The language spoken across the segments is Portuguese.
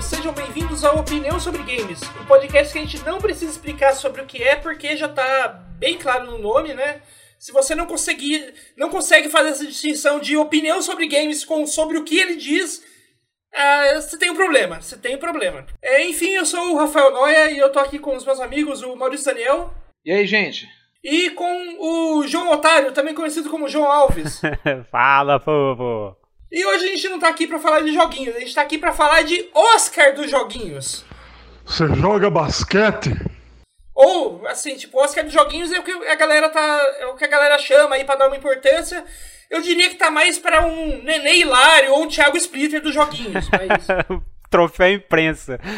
sejam bem-vindos ao Opinião sobre Games, um podcast que a gente não precisa explicar sobre o que é, porque já tá bem claro no nome, né? Se você não conseguir, não consegue fazer essa distinção de opinião sobre games com sobre o que ele diz, ah, você tem um problema, você tem um problema. É, enfim, eu sou o Rafael Noia e eu tô aqui com os meus amigos, o Maurício Daniel. E aí, gente? E com o João Otário, também conhecido como João Alves. Fala, povo! E hoje a gente não tá aqui pra falar de joguinhos, a gente tá aqui pra falar de Oscar dos joguinhos. Você joga basquete? Ou, assim, tipo, Oscar dos joguinhos é o que a galera tá. É o que a galera chama aí pra dar uma importância. Eu diria que tá mais pra um Nenê Hilário ou um Thiago Splitter dos joguinhos. Mas... Troféu imprensa.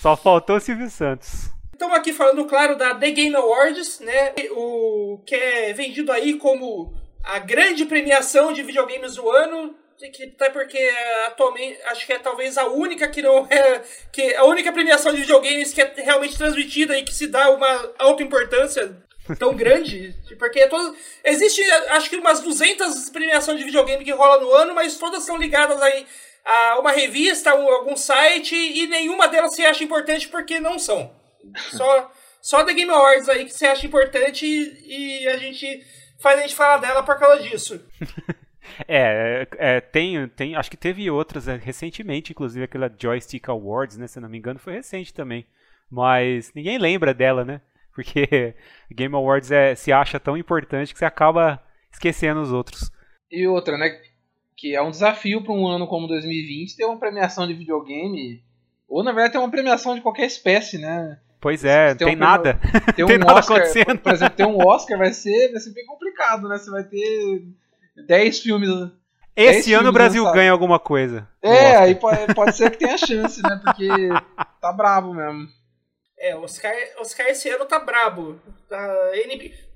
Só faltou o Silvio Santos. Estamos aqui falando, claro, da The Game Awards, né? O que é vendido aí como a grande premiação de videogames do ano. Até porque atualmente acho que é talvez a única que não é. Que a única premiação de videogames que é realmente transmitida e que se dá uma alta importância tão grande. Porque todas, existe acho que umas 200 premiações de videogame que rola no ano, mas todas são ligadas aí a uma revista, a algum site, e nenhuma delas se acha importante porque não são. Só, só The Game Awards aí que você acha importante e, e a gente faz a gente falar dela por causa disso. É, é, tem, tem, acho que teve outras é, recentemente, inclusive aquela Joystick Awards, né, se não me engano, foi recente também. Mas ninguém lembra dela, né? Porque Game Awards é, se acha tão importante que você acaba esquecendo os outros. E outra, né? Que é um desafio para um ano como 2020 ter uma premiação de videogame, ou na verdade ter uma premiação de qualquer espécie, né? Pois é, tem, tem um, nada. Tem um tem Oscar, nada acontecendo. Por exemplo, ter um Oscar vai ser, vai ser bem complicado, né? Você vai ter 10 filmes. Esse ano o Brasil lançados. ganha alguma coisa. É, aí pode, pode ser que tenha chance, né? Porque tá brabo mesmo. É, o Oscar, Oscar esse ano tá brabo. A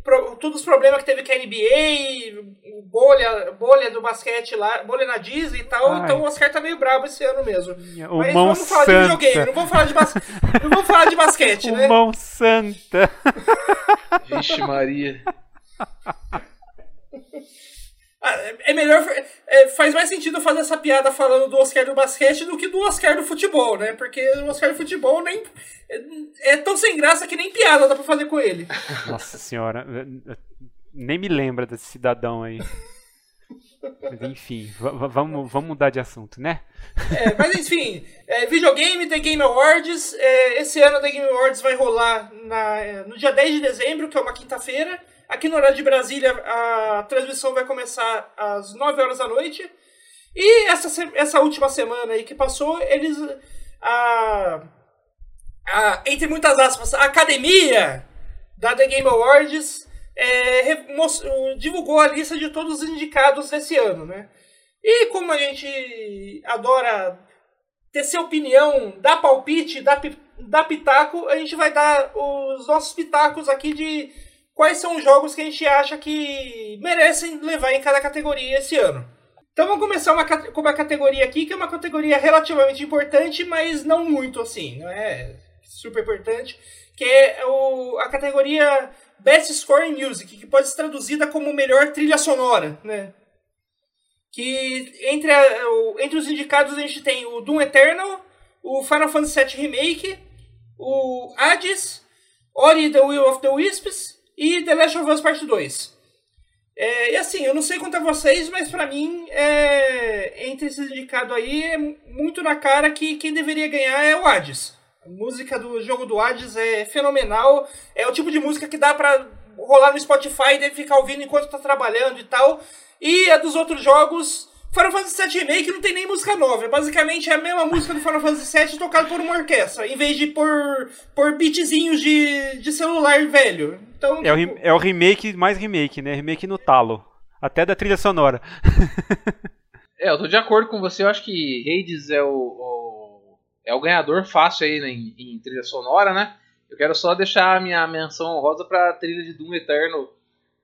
pro, todos os problemas que teve com a NBA, bolha, bolha do basquete lá, bolha na Disney e tal, Ai. então o Oscar tá meio brabo esse ano mesmo. O Mas mão vamos falar santa. de videogame, não vamos falar de, bas... não vamos falar de basquete, o né? Mão santa. Vixe Maria. Ah, é melhor. É, faz mais sentido fazer essa piada falando do Oscar do basquete do que do Oscar do futebol, né? Porque o Oscar do futebol nem. É, é tão sem graça que nem piada dá pra fazer com ele. Nossa senhora. Nem me lembra desse cidadão aí. Mas enfim, vamos, vamos mudar de assunto, né? É, mas enfim, é, videogame, The Game Awards. É, esse ano The Game Awards vai rolar na, no dia 10 de dezembro, que é uma quinta-feira. Aqui no horário de Brasília, a transmissão vai começar às 9 horas da noite. E essa, essa última semana aí que passou, eles. A, a, entre muitas aspas, a academia da The Game Awards é, divulgou a lista de todos os indicados desse ano, né? E como a gente adora sua opinião, dar palpite, dar, dar pitaco, a gente vai dar os nossos pitacos aqui de quais são os jogos que a gente acha que merecem levar em cada categoria esse ano. Então vamos começar uma, com uma categoria aqui, que é uma categoria relativamente importante, mas não muito assim, não é super importante, que é o, a categoria Best Score in Music, que pode ser traduzida como melhor trilha sonora, né? Que entre, a, o, entre os indicados a gente tem o Doom Eternal, o Final Fantasy VII Remake, o Hades, Ori the Will of the Wisps e The Last of Us Part 2. É, e assim, eu não sei quanto a vocês, mas para mim, é, entre esses indicados aí, é muito na cara que quem deveria ganhar é o Hades. A música do jogo do Hades é fenomenal. É o tipo de música que dá pra rolar no Spotify e ficar ouvindo enquanto tá trabalhando e tal. E a dos outros jogos, Final Fantasy VII Remake não tem nem música nova. É basicamente a mesma música do Final Fantasy VII tocada por uma orquestra, em vez de por, por beatzinhos de, de celular velho. Então, é, tipo... o, é o remake mais remake, né? Remake no talo. Até da trilha sonora. é, eu tô de acordo com você. Eu acho que Hades é o, o é o ganhador fácil aí né, em, em, trilha sonora, né? Eu quero só deixar a minha menção rosa pra trilha de Doom Eterno.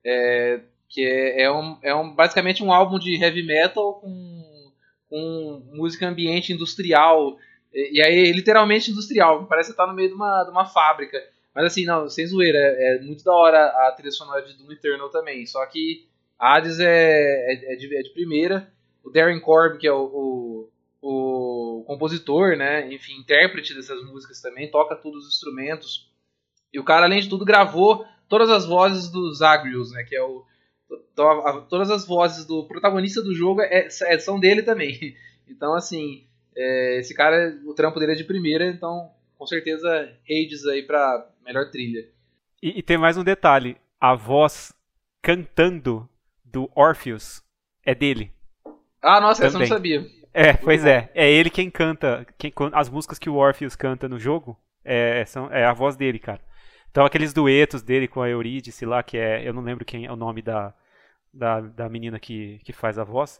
É, que é, é, um, é um, basicamente um álbum de heavy metal com, com música ambiente industrial. E, aí, literalmente industrial, parece estar tá no meio de uma, de uma fábrica. Mas assim, não, sem zoeira, é, é muito da hora a trilha sonora de Doom Eternal também. Só que Hades é, é, é, de, é de primeira. o Darren Korb, que é o, o, o, compositor, né? Enfim, intérprete dessas músicas também, toca todos os instrumentos. E o cara, além de tudo, gravou todas as vozes dos Zagreus, né? Que é o. todas as vozes do protagonista do jogo é, é, são dele também. Então, assim, é, esse cara, o trampo dele é de primeira, então com certeza Hades aí pra melhor trilha. E, e tem mais um detalhe: a voz cantando do Orpheus é dele. Ah, nossa, Também. essa eu não sabia. É, pois é. É ele quem canta. Quem, as músicas que o Orpheus canta no jogo é, são, é a voz dele, cara. Então aqueles duetos dele com a Eurídice lá, que é. Eu não lembro quem é o nome da, da, da menina que, que faz a voz.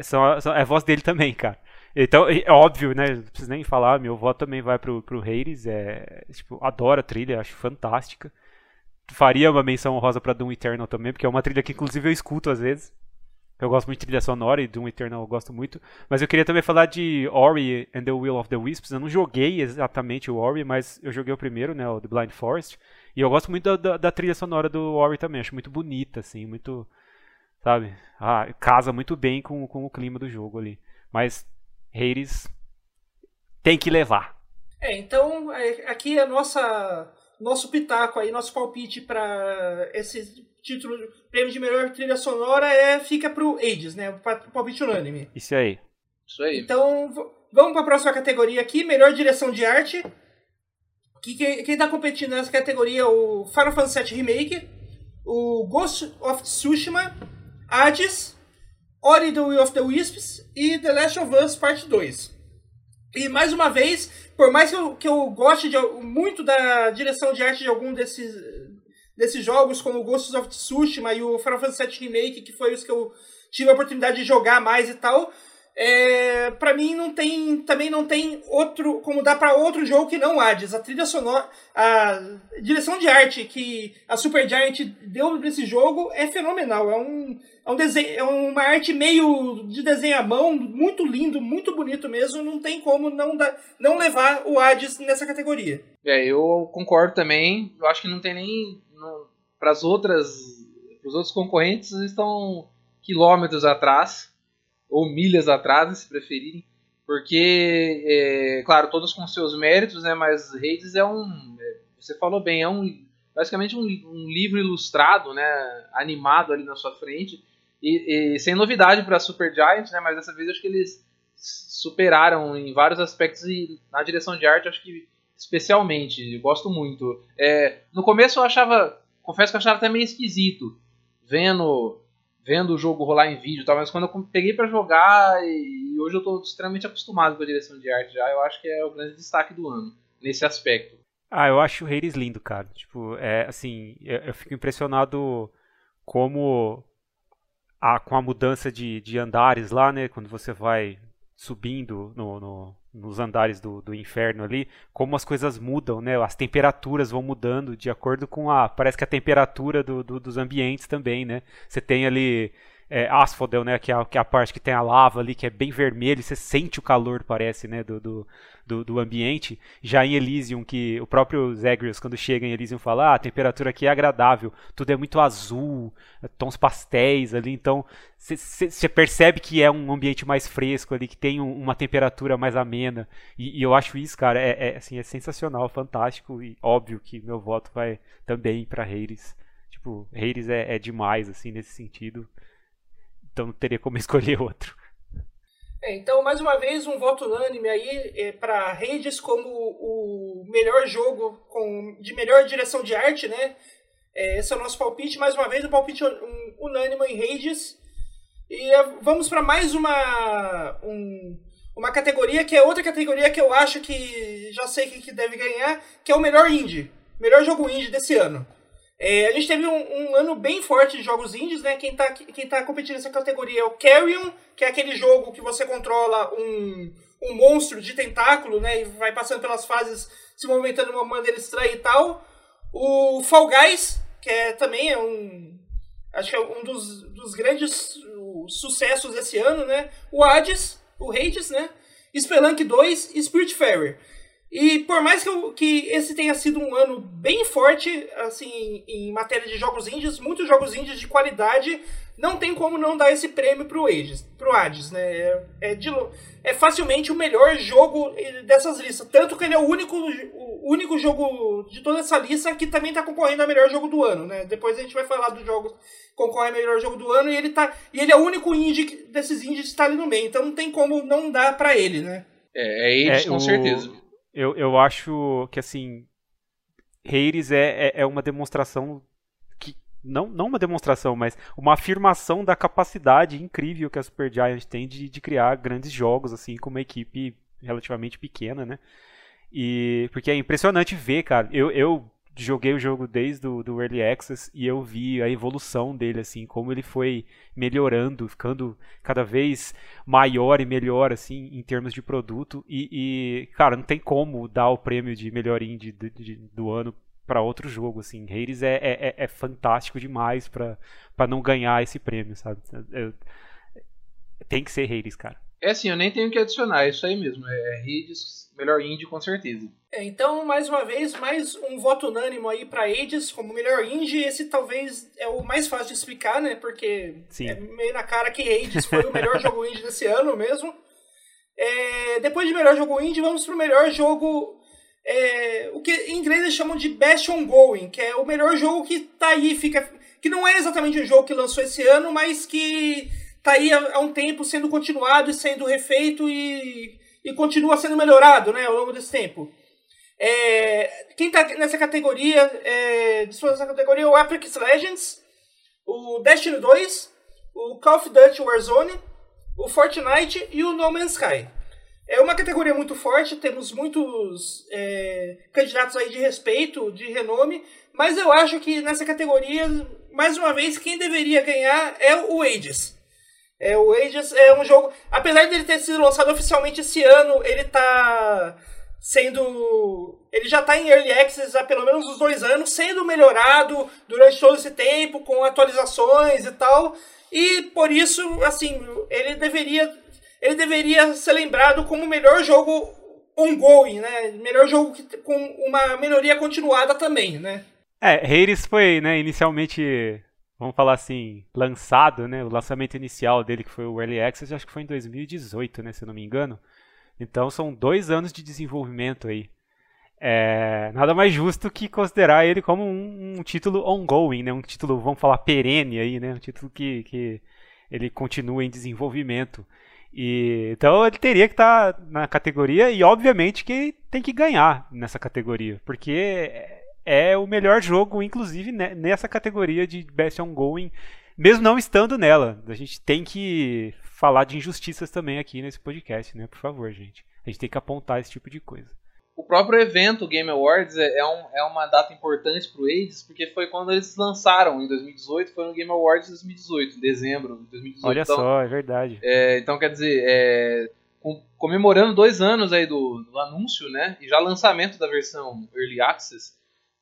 São, são, é a voz dele também, cara. Então, é óbvio, né? Não preciso nem falar, meu voto também vai pro, pro Hades. É, tipo, adoro a trilha, acho fantástica. Faria uma menção honrosa pra Doom Eternal também, porque é uma trilha que inclusive eu escuto às vezes. Eu gosto muito de trilha sonora e Doom Eternal eu gosto muito. Mas eu queria também falar de Ori and the Will of the Wisps. Eu não joguei exatamente o Ori, mas eu joguei o primeiro, né? O The Blind Forest. E eu gosto muito da, da, da trilha sonora do Ori também. Acho muito bonita, assim, muito. Sabe? Ah, casa muito bem com, com o clima do jogo ali. Mas Hades tem que levar. É, então é, aqui é nossa nosso pitaco aí, nosso palpite para esse título, prêmio de melhor trilha sonora é fica pro Hades, né? O palpite unânime. Isso aí. Isso aí. Então, vamos para a próxima categoria aqui, melhor direção de arte. Que quem, quem tá competindo nessa categoria é o Final Fantasy VII Remake, o Ghost of Tsushima, Hades, Ori the Will of the Wisps e The Last of Us Part 2. E mais uma vez, por mais que eu, que eu goste de, muito da direção de arte de algum desses, desses jogos, como o Ghost of Tsushima e o Final Fantasy VII Remake, que foi os que eu tive a oportunidade de jogar mais e tal, é, para mim não tem também não tem outro como dá para outro jogo que não Hades. A trilha sonora a direção de arte que a Supergiant deu nesse jogo é fenomenal. É um é um desenho é uma arte meio de desenho à mão muito lindo muito bonito mesmo. Não tem como não dar, não levar o Hades nessa categoria. É eu concordo também. Eu acho que não tem nem para as outras os outros concorrentes estão quilômetros atrás ou milhas atrás, se preferirem, porque, é, claro, todos com seus méritos, né, mas Hades é um, é, você falou bem, é um basicamente um, um, livro ilustrado, né, animado ali na sua frente, e, e sem novidade para Super Giant, né, mas dessa vez acho que eles superaram em vários aspectos e na direção de arte acho que especialmente, gosto muito. É, no começo eu achava, confesso que eu achava até meio esquisito, vendo vendo o jogo rolar em vídeo e tal, mas quando eu peguei para jogar e hoje eu estou extremamente acostumado com a direção de arte já, eu acho que é o grande destaque do ano nesse aspecto. Ah, eu acho o Hades lindo, cara. Tipo, é assim, eu, eu fico impressionado como a, com a mudança de, de andares lá, né, quando você vai subindo no, no, nos andares do, do inferno ali, como as coisas mudam, né? As temperaturas vão mudando de acordo com a. Parece que a temperatura do, do, dos ambientes também, né? Você tem ali é, Asphodel, né? Que é, a, que é a parte que tem a lava ali, que é bem vermelho, você sente o calor, parece, né? Do, do, do, do ambiente. Já em Elysium, que o próprio Zagreus, quando chega em Elysium, fala: ah, a temperatura aqui é agradável, tudo é muito azul, tons pastéis ali, então você percebe que é um ambiente mais fresco ali, que tem um, uma temperatura mais amena. E, e, eu acho isso, cara, é, é, assim, é sensacional, fantástico e óbvio que meu voto vai também para Hades. Tipo, Hades é, é demais, assim, nesse sentido então não teria como escolher outro. É, então, mais uma vez, um voto unânime aí é, para Hades como o melhor jogo com, de melhor direção de arte, né? É, esse é o nosso palpite. Mais uma vez, um palpite um, unânime em Hades. E é, vamos para mais uma, um, uma categoria que é outra categoria que eu acho que já sei que, que deve ganhar, que é o melhor indie. Melhor jogo indie desse ano. É, a gente teve um, um, ano bem forte de jogos indies, né? Quem tá, quem tá competindo nessa categoria é o Carrion, que é aquele jogo que você controla um, um monstro de tentáculo, né? E vai passando pelas fases, se movimentando de uma maneira estranha e tal. O Fall Guys, que é, também é um... Acho que é um dos, dos grandes sucessos desse ano, né? O Hades, o Hades, né? Spelunk 2 e Spiritfarer. E por mais que, eu, que esse tenha sido um ano bem forte, assim, em matéria de jogos indies, muitos jogos indies de qualidade, não tem como não dar esse prêmio pro Hades, pro Hades né? É, é, de, é facilmente o melhor jogo dessas listas. Tanto que ele é o único, o único jogo de toda essa lista que também está concorrendo ao melhor jogo do ano, né? Depois a gente vai falar dos jogos que concorrem ao melhor jogo do ano e ele tá. E ele é o único indie desses indies que está ali no meio. Então não tem como não dar para ele, né? É, é Hades, é, com o... certeza. Eu, eu acho que, assim, Hades é, é, é uma demonstração não, não uma demonstração, mas uma afirmação da capacidade incrível que a Supergiant tem de, de criar grandes jogos assim com uma equipe relativamente pequena, né? E porque é impressionante ver, cara. Eu, eu joguei o jogo desde o do Early Access e eu vi a evolução dele, assim, como ele foi melhorando, ficando cada vez maior e melhor, assim, em termos de produto. E, e cara, não tem como dar o prêmio de melhor indie de, do ano para outro jogo, assim. Hades é, é, é, é fantástico demais para não ganhar esse prêmio, sabe? Eu, tem que ser Hades, cara. É assim, eu nem tenho que adicionar, é isso aí mesmo. É Hades, melhor indie com certeza. É, então, mais uma vez, mais um voto unânime aí para Hades como melhor indie. Esse talvez é o mais fácil de explicar, né? Porque Sim. é meio na cara que Hades foi o melhor jogo indie desse ano mesmo. É, depois de melhor jogo indie, vamos pro melhor jogo. É, o que em inglês eles chamam de Best Ongoing, que é o melhor jogo que tá aí, fica. Que não é exatamente um jogo que lançou esse ano, mas que tá aí há, um tempo sendo continuado e sendo refeito e, e continua sendo melhorado né, ao longo desse tempo. É, quem está nessa categoria, é, nessa categoria, é o Apex Legends, o Destiny 2, o Call of Duty Warzone, o Fortnite e o No Man's Sky. É uma categoria muito forte, temos muitos é, candidatos aí de respeito, de renome, mas eu acho que nessa categoria, mais uma vez, quem deveria ganhar é o Ages. É, o Ages é um jogo. Apesar de ele ter sido lançado oficialmente esse ano, ele tá sendo. Ele já está em Early Access há pelo menos uns dois anos, sendo melhorado durante todo esse tempo, com atualizações e tal. E por isso, assim, ele deveria. Ele deveria ser lembrado como o melhor jogo ongoing, né? Melhor jogo que, com uma melhoria continuada também, né? É, Hades foi, né, inicialmente vamos falar assim, lançado, né? O lançamento inicial dele, que foi o Early Access, acho que foi em 2018, né? Se eu não me engano. Então são dois anos de desenvolvimento aí. É, nada mais justo que considerar ele como um, um, título ongoing, né? Um título, vamos falar, perene aí, né? Um título que, que ele continua em desenvolvimento. E, então ele teria que estar tá na categoria e obviamente que tem que ganhar nessa categoria, porque é o melhor jogo, inclusive nessa categoria de Best Ongoing, mesmo não estando nela. A gente tem que falar de injustiças também aqui nesse podcast, né? Por favor, gente. A gente tem que apontar esse tipo de coisa. O próprio evento, o Game Awards, é, é, um, é uma data importante para o AIDS, porque foi quando eles lançaram, em 2018, foi no Game Awards 2018, em dezembro de 2018. Olha então, só, é verdade. É, então, quer dizer, é, comemorando dois anos aí do, do, anúncio, né? E já lançamento da versão Early Access,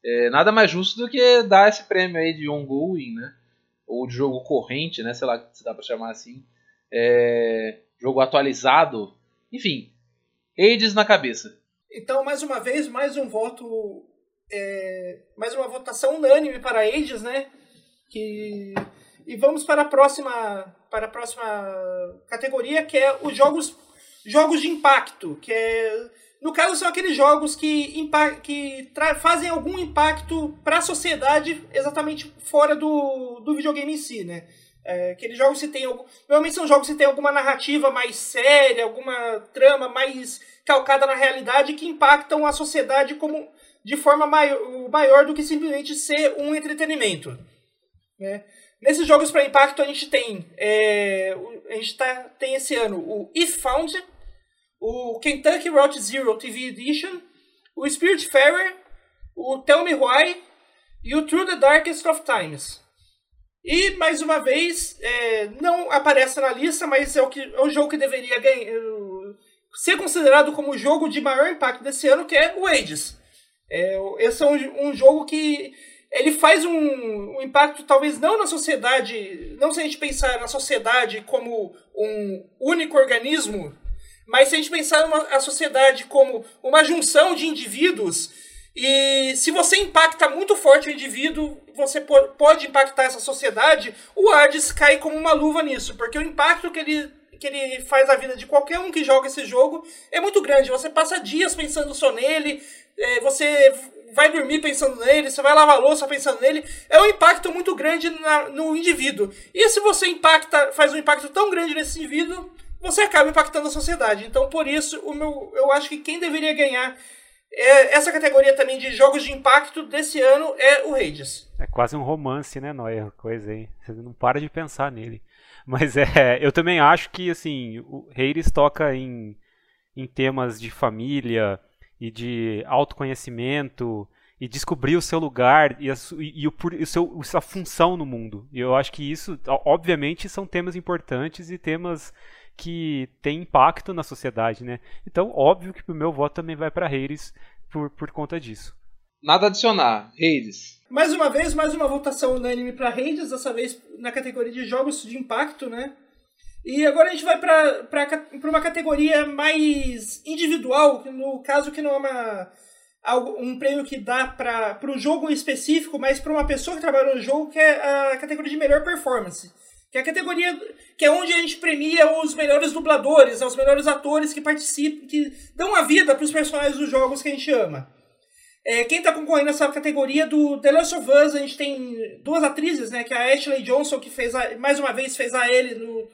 é, nada mais justo do que dar esse prêmio aí de ongoing, né? Ou de jogo corrente, né? Sei lá se dá para chamar assim. É, jogo atualizado. Enfim, Hades na cabeça. Então, mais uma vez, mais um voto. É, mais uma votação unânime para Hades, né? Que, e vamos para a próxima para a próxima categoria, que é os jogos, jogos de impacto, que é no caso, são aqueles jogos que, que fazem algum impacto para a sociedade exatamente fora do, do videogame em si, né? É, aqueles jogos que tem normalmente são jogos que tem alguma narrativa mais séria, alguma trama mais calcada na realidade que impactam a sociedade como de forma maior, maior do que simplesmente ser um entretenimento. Né? Nesses jogos para impacto a gente tem é, a gente tá, tem esse ano o If Found, o Kentucky Route Zero TV Edition, o Spiritfarer, o Tell Me Why e o Through the Darkest of Times. E, mais uma vez, é, não aparece na lista, mas é o, que, é o jogo que deveria ganhar, ser considerado como o jogo de maior impacto desse ano, que é o Ages. É, esse é um, um jogo que ele faz um, um, impacto talvez não na sociedade, não se a gente pensar na sociedade como um único organismo Mas se a gente pensar numa, a sociedade como uma junção de indivíduos, e se você impacta muito forte o indivíduo, você pode impactar essa sociedade, o Hades cai como uma luva nisso, porque o impacto que ele, que ele faz na vida de qualquer um que joga esse jogo é muito grande. Você passa dias pensando só nele, é, você vai dormir pensando nele, você vai lavar louça pensando nele, é um impacto muito grande na, no indivíduo. E se você impacta, faz um impacto tão grande nesse indivíduo, você acaba impactando a sociedade. Então, por isso, o meu, eu acho que quem deveria ganhar é, essa categoria também de jogos de impacto desse ano é o Hades. É quase um romance, né, Noia? Coisa aí. Você não para de pensar nele. Mas é, eu também acho que assim, o Hades toca em, em temas de família, e de autoconhecimento e descobrir o seu lugar e a, e o, e o seu, a sua função no mundo. E eu acho que isso, obviamente, são temas importantes e temas que têm impacto na sociedade, né? Então, óbvio que o meu voto também vai para Hades por, por conta disso. Nada a adicionar, Hades. Mais uma vez, mais uma votação unânime para Hades, dessa vez na categoria de jogos de impacto, né? E agora a gente vai para uma categoria mais individual, no caso que não é uma, um prêmio que dá para o jogo específico, mas para uma pessoa que trabalha no jogo, que é a categoria de melhor performance. Que é a categoria que é onde a gente premia os melhores dubladores, os melhores atores que participam, que dão a vida para os personagens dos jogos que a gente ama. É, quem está concorrendo nessa categoria do The Last of Us, a gente tem duas atrizes, né? Que é a Ashley Johnson, que fez a, mais uma vez fez a Ellie no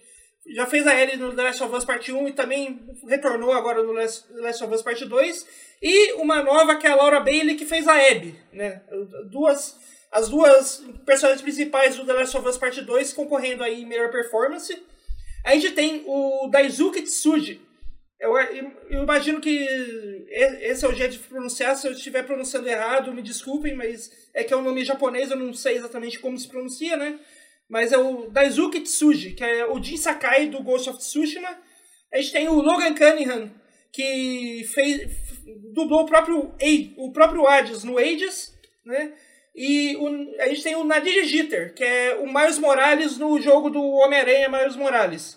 já fez a Ellie no The Last of Us Part 1 e também retornou agora no The Last of Us Part 2. E uma nova que é a Laura Bailey, que fez a Abby. Né? Duas, as duas personagens principais do The Last of Us Part 2 concorrendo aí em melhor performance. A gente tem o Daisuke Tsuji. Eu, eu, imagino que esse é o jeito de pronunciar. Se eu estiver pronunciando errado, me desculpem, mas é que é um nome japonês, eu não sei exatamente como se pronuncia, né? mas é o Daisuke Tsuji, que é o Jin Sakai do Ghost of Tsushima. A gente tem o Logan Cunningham, que fez, dublou o próprio, o próprio Hades no Ages, né? E o, a gente tem o Nadir Jeter, que é o Miles Morales no jogo do Homem-Aranha Miles Morales.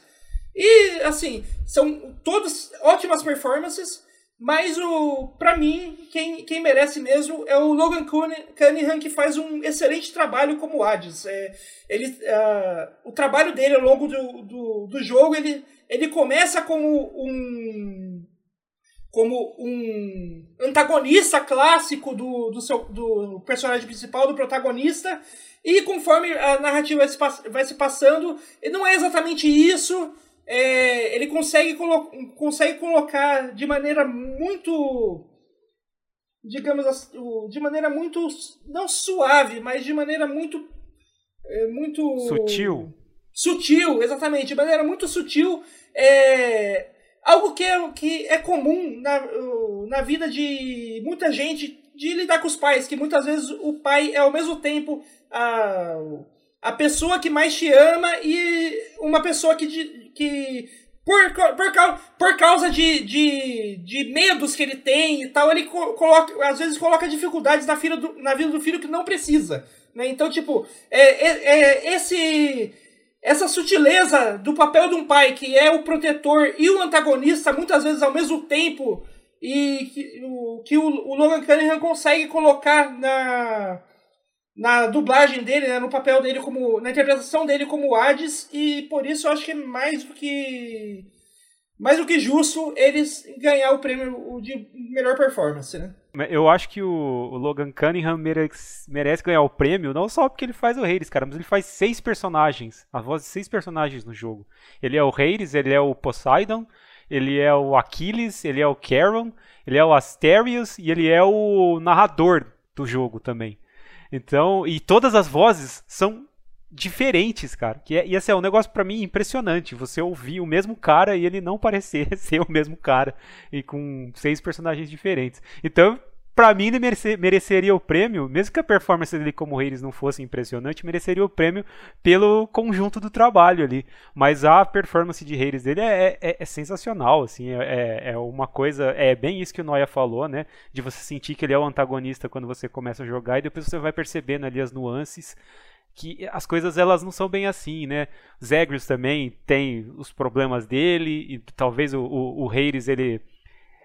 E, assim, são todas ótimas performances. Mas o, para mim, quem, quem merece mesmo é o Logan Cunningham, que faz um excelente trabalho como Hades. É, ele, uh, o trabalho dele ao longo do, do, do, jogo, ele, ele começa como um como um antagonista clássico do, do, seu, do personagem principal, do protagonista, e conforme a narrativa vai se, vai se passando, não é exatamente isso, é, ele consegue, colo consegue colocar de maneira muito digamos assim, de maneira muito não suave, mas de maneira muito é, muito sutil. Sutil, exatamente, de maneira muito sutil, é algo que é, que é comum na, na vida de muita gente de lidar com os pais, que muitas vezes o pai é ao mesmo tempo a, a pessoa que mais te ama e uma pessoa que, que por, por, por causa de, de, de medos que ele tem e tal, ele coloca, às vezes coloca dificuldades na, filha do, na vida do filho que não precisa. Né? Então, tipo, é, é, é, esse, essa sutileza do papel de um pai que é o protetor e o antagonista, muitas vezes ao mesmo tempo, e que o, que o, o Logan Cunningham consegue colocar na, na dublagem dele, né, no papel dele como. na interpretação dele como Hades, e por isso eu acho que é mais do que. mais do que justo eles ganhar o prêmio de melhor performance, né? Eu acho que o, Logan Cunningham merece, merece, ganhar o prêmio, não só porque ele faz o Hades, cara, mas ele faz seis personagens, a voz de seis personagens no jogo. Ele é o Hades, ele é o Poseidon, ele é o Aquiles, ele é o Charon, ele é o Asterius e ele é o narrador do jogo também. Então, e todas as vozes são diferentes, cara. Que é, e esse é um negócio para mim impressionante. Você ouvir o mesmo cara e ele não parecer ser o mesmo cara e com seis personagens diferentes. Então, para mim ele merece, mereceria o prêmio, mesmo que a performance dele como Reis não fosse impressionante, mereceria o prêmio pelo conjunto do trabalho ali. Mas a performance de Reis dele é, é, é sensacional, assim, é, é, é uma coisa, é bem isso que o Noia falou, né? De você sentir que ele é o antagonista quando você começa a jogar e depois você vai percebendo ali as nuances que as coisas elas não são bem assim, né? Zagreus também tem os problemas dele e talvez o, o, o Hayes, ele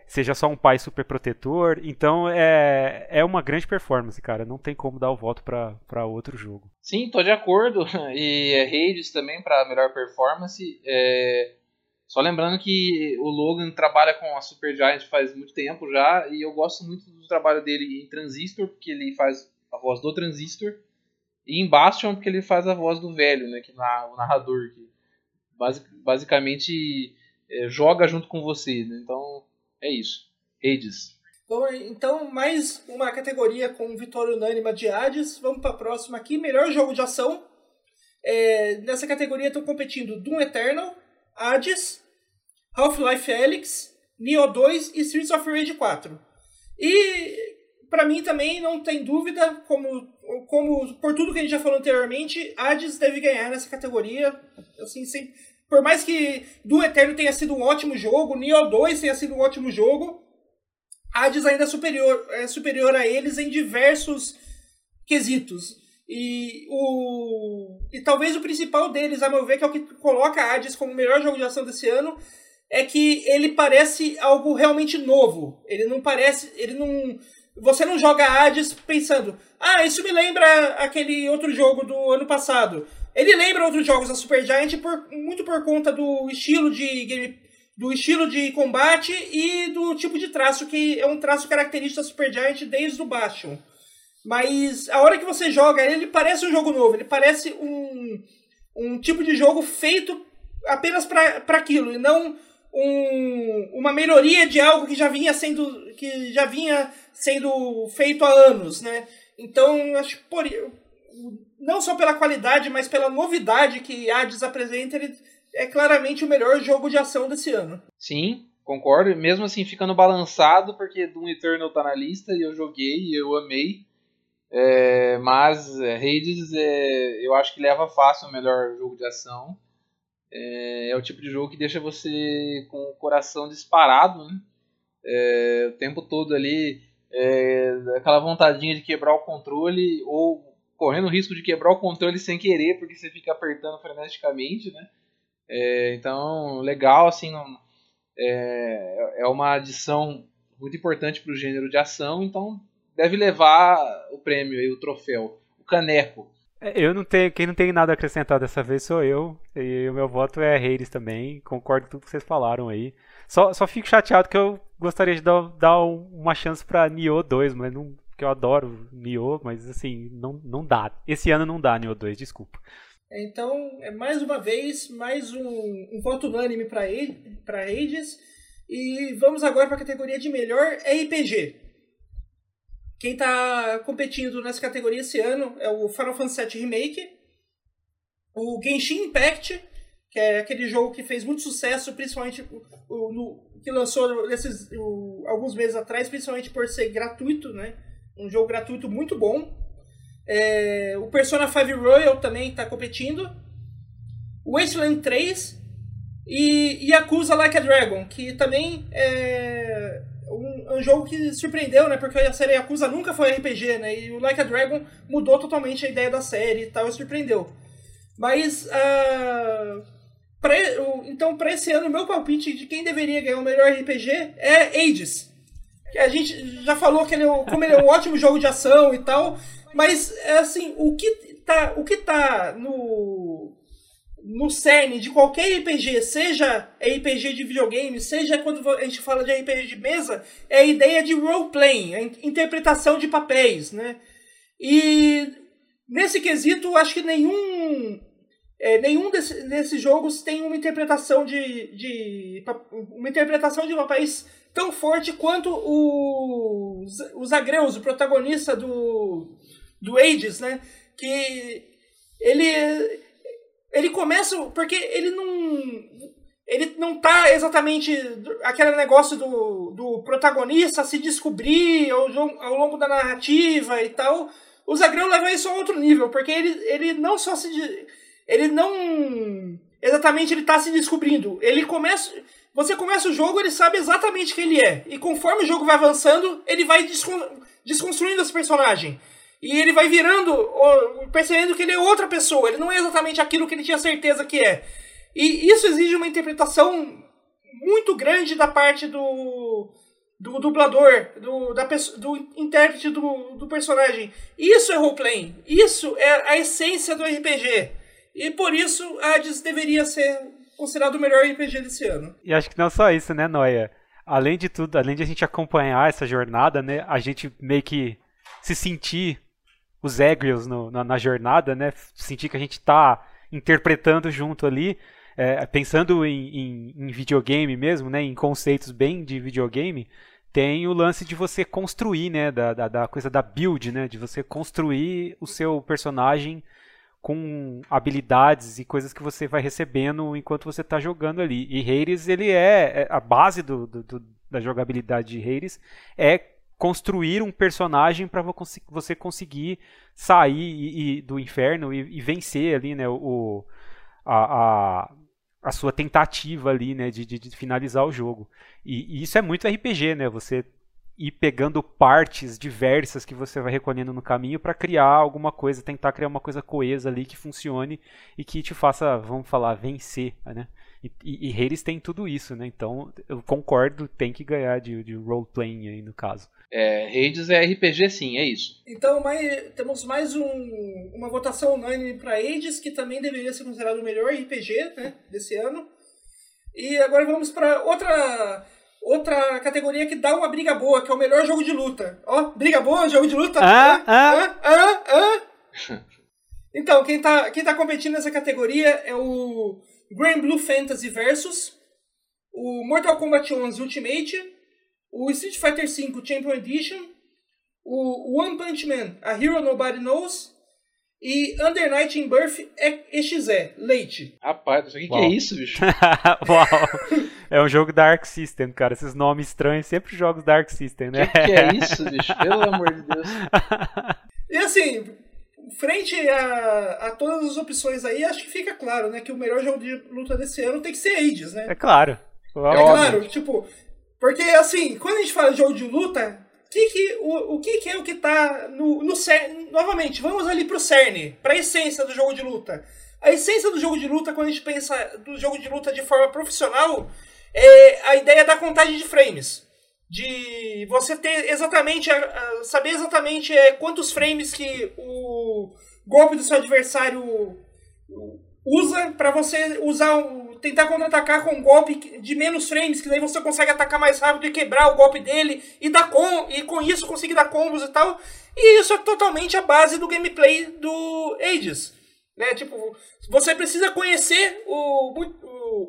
seja só um pai super protetor. Então é, é uma grande performance, cara. Não tem como dar o voto para outro jogo. Sim, tô de acordo. E é Hades também para melhor performance. É... Só lembrando que o Logan trabalha com a Super Giant faz muito tempo já. E eu gosto muito do trabalho dele em Transistor, porque ele faz a voz do Transistor. E em Bastion, porque ele faz a voz do velho, né? Que na, o narrador. Que basic, basicamente é, joga junto com você. Né? Então é isso. Hades. Bom, então, mais uma categoria com vitória unânime de Hades. Vamos para a próxima aqui. Melhor jogo de ação. É, nessa categoria estão competindo Doom Eternal, Hades, Half-Life Alyx, Neo 2 e Streets of Rage 4. E para mim também não tem dúvida, como, como por tudo que a gente já falou anteriormente, Hades deve ganhar nessa categoria. Assim, sem, por mais que Doom Eterno tenha sido um ótimo jogo, Neo 2 tenha sido um ótimo jogo, Hades ainda é superior, é superior a eles em diversos quesitos. E, o, e talvez o principal deles, a meu ver, que é o que coloca Hades como o melhor jogo de ação desse ano, é que ele parece algo realmente novo. Ele não parece. Ele não. Você não joga Hades pensando, ah, isso me lembra aquele outro jogo do ano passado. Ele lembra outros jogos da Supergiant por, muito por conta do estilo de game, do estilo de combate e do tipo de traço que é um traço característico da Supergiant desde o Bastion. Mas a hora que você joga ele, ele parece um jogo novo, ele parece um, um tipo de jogo feito apenas para aquilo e não um, uma melhoria de algo que já vinha sendo que já vinha sendo feito há anos, né? Então, acho que por, não só pela qualidade, mas pela novidade que Hades apresenta, ele é claramente o melhor jogo de ação desse ano. Sim, concordo. Mesmo assim, ficando balançado, porque Doom Eternal tá na lista e eu joguei e eu amei. É, mas é, Hades, é, eu acho que leva fácil o melhor jogo de ação. É, é, o tipo de jogo que deixa você com o coração disparado, né? É, o tempo todo ali, é, aquela vontadinha de quebrar o controle ou correndo o risco de quebrar o controle sem querer, porque você fica apertando freneticamente, né? É, então, legal, assim, é, é uma adição muito importante para o gênero de ação, então deve levar o prêmio e o troféu, o caneco. É, eu não tenho, quem não tem nada a acrescentar dessa vez sou eu, e o meu voto é Reis também, concordo com tudo que vocês falaram aí. Só, só fico chateado que eu gostaria de dar, dar uma chance para Nioh 2, mas não, que eu adoro Nioh, mas assim, não, não dá. Esse ano não dá Nioh 2, desculpa. Então, é mais uma vez, mais um, um voto unânime para Ages. E vamos agora para a categoria de melhor RPG. Quem está competindo nessa categoria esse ano é o Final Fantasy VII Remake, o Genshin Impact, que é aquele jogo que fez muito sucesso, principalmente o, no, que lançou nesses, o, alguns meses atrás, principalmente por ser gratuito, né? Um jogo gratuito muito bom. É, o Persona 5 Royal também está competindo. Wasteland 3 e Yakuza Like a Dragon, que também é um, um, jogo que surpreendeu, né? Porque a série Yakuza nunca foi RPG, né? E o Like a Dragon mudou totalmente a ideia da série e tal, e surpreendeu. Mas, uh, pra, então, para esse ano, o meu palpite de quem deveria ganhar o melhor RPG é Ages a gente já falou que ele, é como ele é um ótimo jogo de ação e tal, mas é assim, o que tá, o que tá no no cerne de qualquer RPG, seja RPG de videogame, seja quando a gente fala de RPG de mesa, é a ideia de role-playing, a interpretação de papéis, né? E nesse quesito, acho que nenhum é, nenhum desse, desses jogos tem uma interpretação de, de uma interpretação de papéis tão forte quanto o, o Zagreus, o protagonista do, do Ages, né? Que ele ele começa porque ele não ele não tá exatamente aquele negócio do, do protagonista se descobrir ao, ao longo da narrativa e tal. O Zagreu leva isso a outro nível, porque ele, ele não só se ele não exatamente ele tá se descobrindo. Ele começa, você começa o jogo, ele sabe exatamente quem ele é. E conforme o jogo vai avançando, ele vai desconstruindo esse personagem. E ele vai virando, percebendo que ele é outra pessoa, ele não é exatamente aquilo que ele tinha certeza que é. E isso exige uma interpretação muito grande da parte do, do dublador, do, da, do intérprete do, do personagem. Isso é roleplaying. Isso é a essência do RPG. E por isso, Hades deveria ser considerado o melhor RPG desse ano. E acho que não só isso, né, Noia? Além de tudo, além de a gente acompanhar essa jornada, né, a gente meio que se sentir os Egrios no- na, na jornada, né, sentir que a gente tá interpretando junto ali, é, pensando em, em- em videogame mesmo, né, em conceitos bem de videogame, tem o lance de você construir, né, da, da, da coisa da build, né, de você construir o seu personagem com habilidades e coisas que você vai recebendo enquanto você está jogando ali. E Hades, ele é, é- a base do, do- do- da jogabilidade de Hades é construir um personagem para você conseguir sair e- e do inferno e, e vencer ali, né, o, a, a, a sua tentativa ali, né, de, de- de finalizar o jogo. E, e isso é muito RPG, né, você ir pegando partes diversas que você vai recolhendo no caminho para criar alguma coisa, tentar criar uma coisa coesa ali que funcione e que te faça, vamos falar, vencer, né? E, e, e Hades tem tudo isso, né? Então eu concordo, tem que ganhar de, de role-playing aí no caso. É, Hades é RPG sim, é isso. Então, mais, temos mais um- uma votação unânime para Ages, que também deveria ser considerado o melhor RPG né, desse ano. E agora vamos para outra outra categoria que dá uma briga boa, que é o melhor jogo de luta. Ó, briga boa, jogo de luta. Ah, ah, ah, ah. Então, quem tá, quem tá competindo nessa categoria é o Grand Blue Fantasy Versus, o Mortal Kombat 11 Ultimate, o Street Fighter V Champion Edition, o One Punch Man, A Hero Nobody Knows, e Under Night in Birth EXE, Leite. Rapaz, aqui que Uau. é isso, bicho? Uau! É um jogo Dark System, cara. Esses nomes estranhos, sempre jogos Dark System, né? que, que é isso, bicho? Pelo amor de Deus. E assim, frente a, a todas as opções aí, acho que fica claro, né, que o melhor jogo de luta desse ano tem que ser Ages, né? É claro. É óbvio. claro, tipo, porque assim, quando a gente fala de jogo de luta, que que, o, o que, que é o que tá no, no cerne? Novamente, vamos ali pro cerne, pra essência do jogo de luta. A essência do jogo de luta, quando a gente pensa do jogo de luta de forma profissional, é a ideia da contagem de frames. De você ter exatamente, a- a- saber exatamente é, quantos frames que o golpe do seu adversário usa pra você usar tentar contra-atacar com um golpe de menos frames, que daí você consegue atacar mais rápido e quebrar o golpe dele e dar com e com isso conseguir dar combos e tal. E isso é totalmente a base do gameplay do Ages. Né? Tipo, você precisa conhecer o,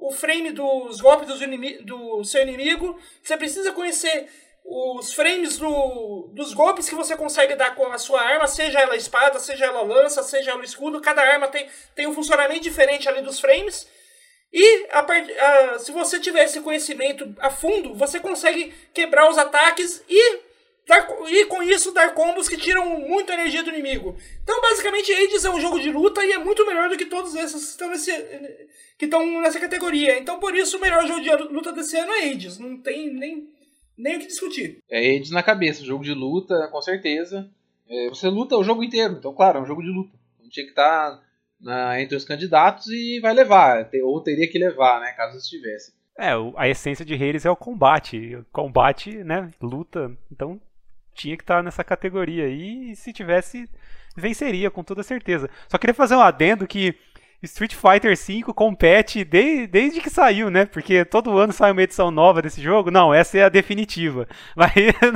o, frame dos golpes dos do seu inimigo, você precisa conhecer os frames do, dos golpes que você consegue dar com a sua arma, seja ela espada, seja ela lança, seja ela escudo, cada arma tem, tem um funcionamento diferente ali dos frames. E a a- se você tiver esse conhecimento a fundo, você consegue quebrar os ataques e, dar, e com isso dar combos que tiram muita energia do inimigo. Então, basicamente, Hades é um jogo de luta e é muito melhor do que todos esses que estão, nesse, que estão nessa categoria. Então, por isso, o melhor jogo de luta desse ano é Hades. Não tem nem, nem o que discutir. É Hades na cabeça, jogo de luta, com certeza. É, você luta o jogo inteiro, então, claro, é um jogo de luta. Então, tinha que estar na- entre os candidatos e vai levar, ou teria que levar, né, caso estivesse. É, a essência de Hades é o combate. Combate, né? Luta. Então tinha que estar nessa categoria aí. E se tivesse, venceria com toda certeza. Só queria fazer um adendo que Street Fighter V compete de- desde que saiu, né? Porque todo ano sai uma edição nova desse jogo. Não, essa é a definitiva. Vai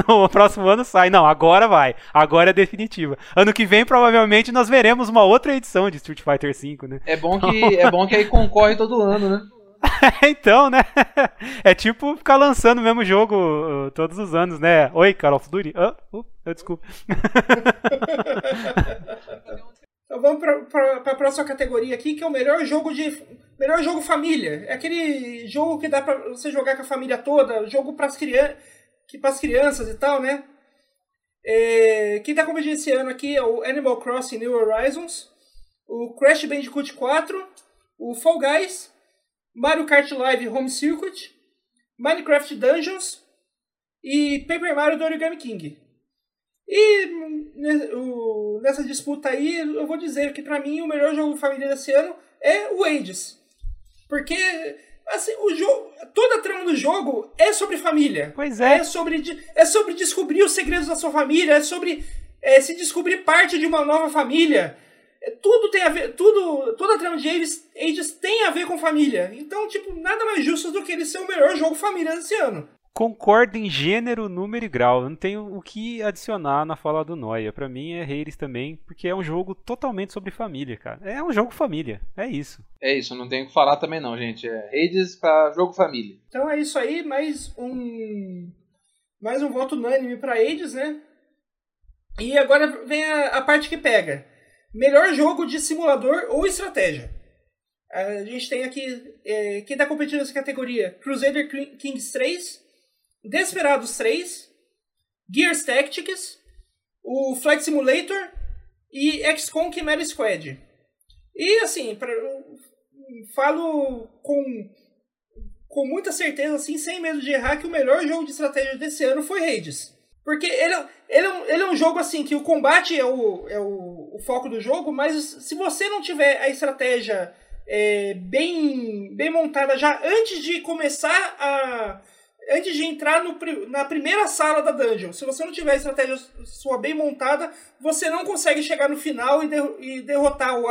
no próximo ano sai. Não, agora vai. Agora é a definitiva. Ano que vem provavelmente nós veremos uma outra edição de Street Fighter V, né? É bom que, é bom que aí concorre todo ano, né? então, né? É tipo ficar lançando o mesmo jogo uh, todos os anos, né? Oi, Call of Duty. Ah, uh, desculpa. Então vamos para a próxima categoria aqui, que é o melhor jogo de melhor jogo família. É aquele jogo que dá para você jogar com a família toda, jogo para as crianças, que para as crianças e tal, né? É, quem está competindo esse ano aqui é o Animal Crossing New Horizons, o Crash Bandicoot 4, o Fall Guys, Mario Kart Live Home Circuit, Minecraft Dungeons e Paper Mario do Origami King. E o- nessa disputa aí, eu vou dizer que pra mim o melhor jogo família desse ano é o Ages. Porque assim, o jogo, toda a trama do jogo é sobre família. Pois é. É sobre, é sobre descobrir os segredos da sua família, é sobre é, se descobrir parte de uma nova família. Tudo tem a ver, tudo, toda a trama de Ages, Ages tem a ver com família. Então, tipo, nada mais justo do que ele ser o melhor jogo família desse ano. Concordo em gênero, número e grau. Eu não tenho o que adicionar na fala do Noia. Pra mim é Hades também, porque é um jogo totalmente sobre família, cara. É um jogo família, é isso. É isso, não tenho o que falar também não, gente. É Hades pra jogo família. Então é isso aí, mais um mais um voto unânime para Ages, né? E agora vem a, a parte que pega. Melhor jogo de simulador ou estratégia. A gente tem aqui é, quem está competindo nessa categoria: Crusader Ki- Kings 3, Desperados 3, Gears Tactics, o Flight Simulator e XCOM Chimera Squad. E assim, pra, falo com com muita certeza, assim, sem medo de errar, que o melhor jogo de estratégia desse ano foi Hades. Porque ele, é- ele, é, um, ele é um jogo, assim, que o combate é o, é o, o foco do jogo, mas se você não tiver a estratégia é, bem, bem montada já antes de começar a... Antes de entrar no, na primeira sala da dungeon, se você não tiver a estratégia sua bem montada, você não consegue chegar no final e, derro- e derrotar o,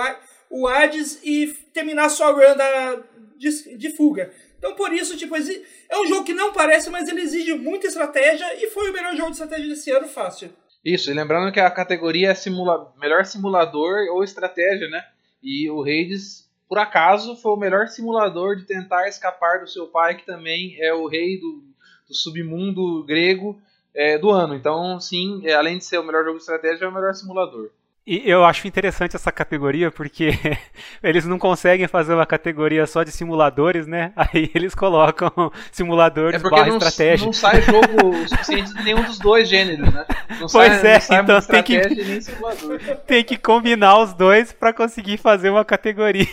o Hades e terminar sua run da, de, de fuga. Então, por isso, tipo, é um jogo que não parece, mas ele exige muita estratégia e foi o melhor jogo de estratégia desse ano, fácil. Isso, e lembrando que a categoria é simula... melhor simulador ou estratégia, né? E o Hades, por acaso, foi o melhor simulador de tentar escapar do seu pai, que também é o rei do, do submundo grego é, do ano. Então, sim, é, além de ser o melhor jogo de estratégia, é o melhor simulador. E eu acho interessante essa categoria porque eles não conseguem fazer uma categoria só de simuladores, né? Aí eles colocam simuladores É barra não, estratégia. não sai jogo suficiente de nenhum dos dois gêneros, né? Não Pois sai, é, sai então tem que-. Tem que combinar os dois pra conseguir fazer uma categoria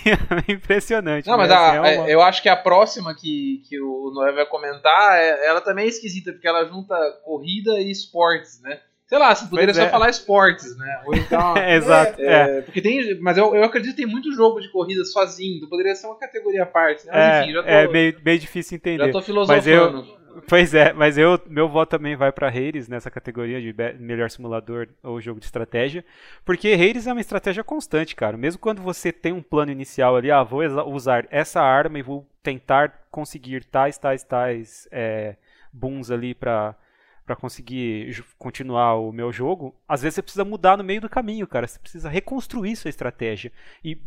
impressionante. Não, mas né? a- Assim, é uma- é- eu acho que a próxima que, que o Noé vai comentar, é- ela também é esquisita, porque ela junta corrida e esportes, né? Sei lá, você poderia Pois só é. falar esportes, né? Ou então. É, exato. É, é, porque tem. Mas eu, eu acredito que tem muito jogo de corrida sozinho, então poderia ser uma categoria à parte. Né? Mas é, enfim, já tô, é meio, meio difícil entender. já tô Mas eu- filosofando. Pois é, mas eu, meu voto também vai pra Hades nessa categoria de melhor simulador ou jogo de estratégia, porque Hades é uma estratégia constante, cara. Mesmo quando você tem um plano inicial ali, ah, vou usar essa arma e vou tentar conseguir tais, tais, tais é, booms ali pra para conseguir continuar o meu jogo, às vezes você precisa mudar no meio do caminho, cara. Você precisa reconstruir sua estratégia. E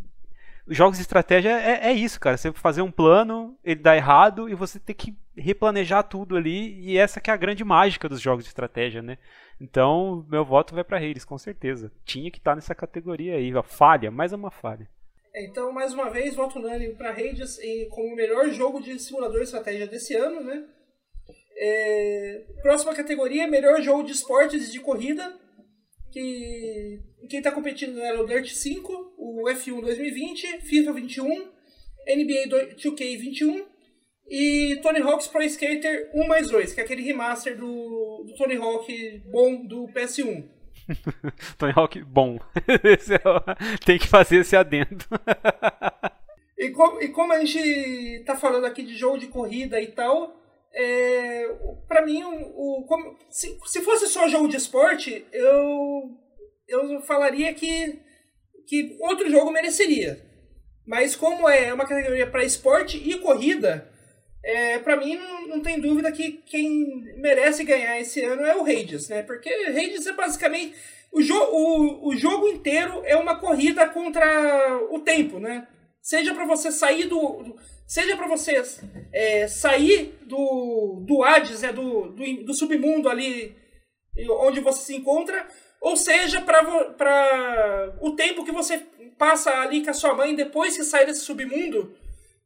jogos de estratégia é, é isso, cara. Você fazer um plano, ele dá errado e você tem que replanejar tudo ali. E essa que é a grande mágica dos jogos de estratégia, né? Então, meu voto vai pra Hades, com certeza. Tinha que estar nessa categoria aí. ó. Falha, mais uma falha. Então, mais uma vez, voto unânime para em- como o melhor jogo de simulador de estratégia desse ano, né? É, próxima categoria, melhor jogo de esportes de corrida, que quem está competindo era o Dirt 5, o F1 2020, FIFA 21, NBA do- 2K 21 e Tony Hawk's Pro Skater 1 mais 2, que é aquele remaster do, do Tony Hawk bom do PS1. Tony Hawk, bom. É Tem que fazer esse adendo. E, co- e como a gente tá falando aqui de jogo de corrida e tal, é, para mim, o, o- se, se fosse só jogo de esporte, eu, eu falaria que, que outro jogo mereceria. Mas como é uma categoria para esporte e corrida, é, para mim não, não tem dúvida que quem merece ganhar esse ano é o Hades, né? Porque Hades é basicamente o, jo o, o jogo inteiro é uma corrida contra o tempo, né? Seja para você sair do- seja para você é, sair do do Hades, né? Do, do, do submundo ali onde você se encontra, ou seja para o tempo que você passa ali com a sua mãe depois que sai desse submundo.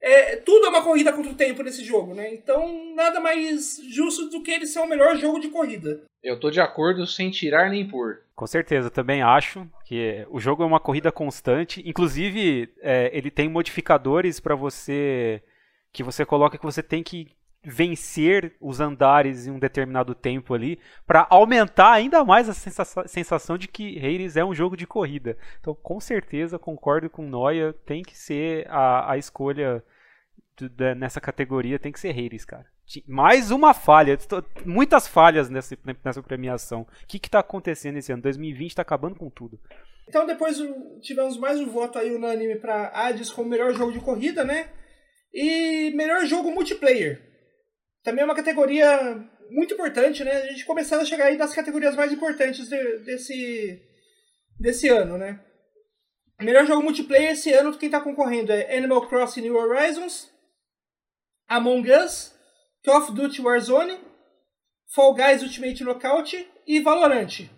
É, tudo é uma corrida contra o tempo nesse jogo, né? Então, nada mais justo do que ele ser o melhor jogo de corrida. Eu tô de acordo sem tirar nem pôr. Com certeza, também acho que o jogo é uma corrida constante. Inclusive, é, ele tem modificadores para você que você coloca que você tem que vencer os andares em um determinado tempo ali para aumentar ainda mais a sensação, sensação de que Hades é um jogo de corrida. Então, com certeza, concordo com Noia, tem que ser a, a escolha nessa categoria, tem que ser Hades, cara. Mais uma falha, muitas falhas nessa, nessa premiação. O que está acontecendo esse ano? 2020 está acabando com tudo. Então depois tivemos mais um voto aí unânime para Hades como melhor jogo de corrida, né? E melhor jogo multiplayer. Também é uma categoria muito importante, né? A gente começando a chegar aí das categorias mais importantes de, desse, desse ano, né? Melhor jogo multiplayer esse ano, quem está concorrendo é Animal Crossing New Horizons, Among Us, Call of Duty Warzone, Fall Guys Ultimate Knockout e Valorant.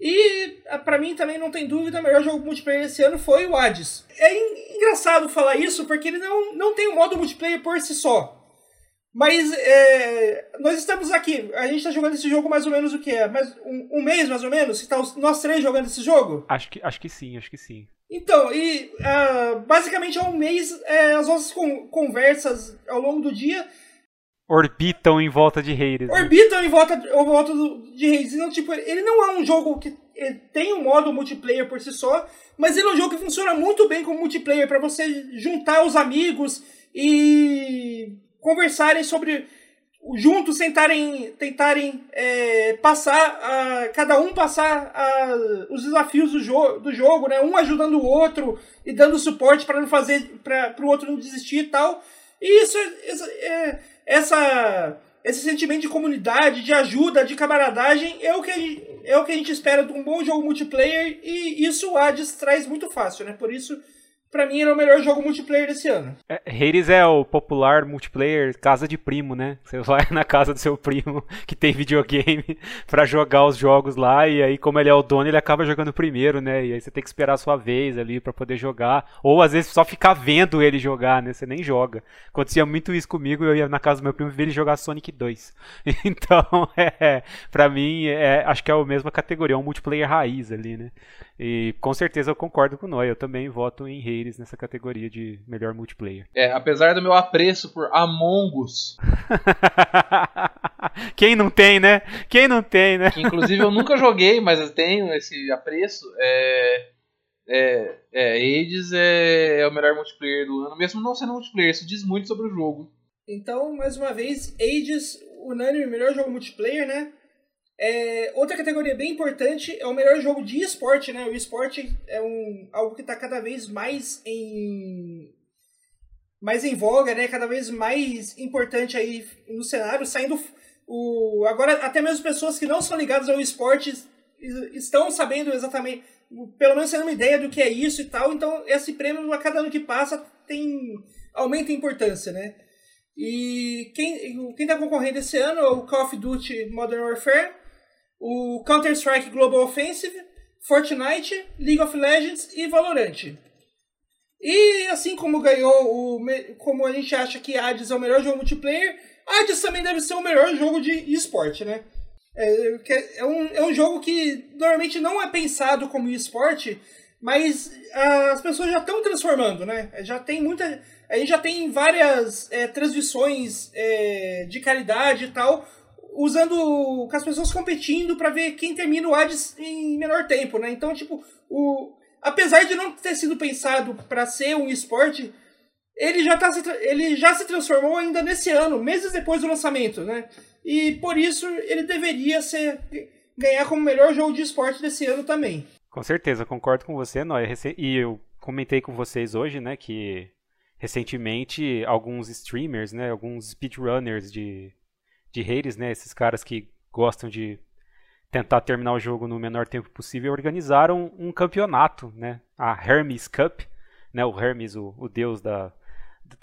E ah, para mim também não tem dúvida, o melhor jogo multiplayer esse ano foi o Hades. É engraçado falar isso porque ele não, não tem um modo multiplayer por si só. Mas é, nós estamos aqui, a gente está jogando esse jogo mais ou menos o que é? Mais, um, um mês mais ou menos? Está nós três jogando esse jogo? Acho que, acho que sim, acho que sim. Então, e uh, basicamente é um mês, é, as nossas con conversas ao longo do dia orbitam em volta de Hades. Né? Orbitam em volta, em volta do, de Hades. Então, tipo, ele não é um jogo que tem um modo multiplayer por si só, mas ele é um jogo que funciona muito bem como multiplayer para você juntar os amigos e conversarem sobre juntos tentarem tentarem é, passar a, cada um passar a, os desafios do, jo do jogo né um ajudando o outro e dando suporte para não fazer para o outro não desistir e tal e isso é, é essa esse sentimento de comunidade, de ajuda, de camaradagem é o que a gente, é o que a gente espera de um bom jogo multiplayer e isso o Hades traz muito fácil, né? Por isso Pra mim, ele é o melhor jogo multiplayer desse ano. É, Hades é o popular multiplayer casa de primo, né? Você vai na casa do seu primo que tem videogame para jogar os jogos lá e aí, como ele é o dono, ele acaba jogando primeiro, né? E aí você tem que esperar a sua vez ali para poder jogar. Ou às vezes só ficar vendo ele jogar, né? Você nem joga. Acontecia muito isso comigo, eu ia na casa do meu primo ver ele jogar Sonic 2. Então, é, pra mim, é, acho que é a mesma categoria, é um multiplayer raiz ali, né? E com certeza eu concordo com o Noé, eu também voto em Hades nessa categoria de melhor multiplayer. É, apesar do meu apreço por Among Us. Quem não tem, né? Quem não tem, né? Que, inclusive eu nunca joguei, mas eu tenho esse apreço. É, é, é Hades é, é o melhor multiplayer do ano, mesmo não sendo multiplayer, isso diz muito sobre o jogo. Então, mais uma vez, Hades, unânime, melhor jogo multiplayer, né? É, outra categoria bem importante é o melhor jogo de esporte, né? O esporte é um, algo que está cada vez mais em mais em voga, né? Cada vez mais importante aí no cenário, saindo o agora até mesmo pessoas que não são ligadas ao esporte estão sabendo exatamente, pelo menos tendo uma ideia do que é isso e tal. Então esse prêmio a cada ano que passa tem aumenta a importância, né? E quem quem está concorrendo esse ano é o Call of Duty Modern Warfare o Counter-Strike Global Offensive, Fortnite, League of Legends e Valorant. E assim como ganhou o. Como a gente acha que Hades é o melhor jogo multiplayer, Hades também deve ser o melhor jogo de esporte, né? É, é, um, é um jogo que normalmente não é pensado como esporte, mas as pessoas já estão transformando, né? Já tem muita. A gente já tem várias é, transmissões é, de caridade e tal, usando com as pessoas competindo para ver quem termina o Hades em menor tempo, né? Então, tipo, o apesar de não ter sido pensado para ser um esporte, ele já, tá, ele já se transformou ainda nesse ano, meses depois do lançamento, né? E por isso ele deveria ser ganhar como melhor jogo de esporte desse ano também. Com certeza, concordo com você, Noé. E eu comentei com vocês hoje, né, que recentemente alguns streamers, né, alguns speedrunners de de Hades, né? Esses caras que gostam de tentar terminar o jogo no menor tempo possível, organizaram um campeonato, né? A Hermes Cup, né? O Hermes, o, o deus da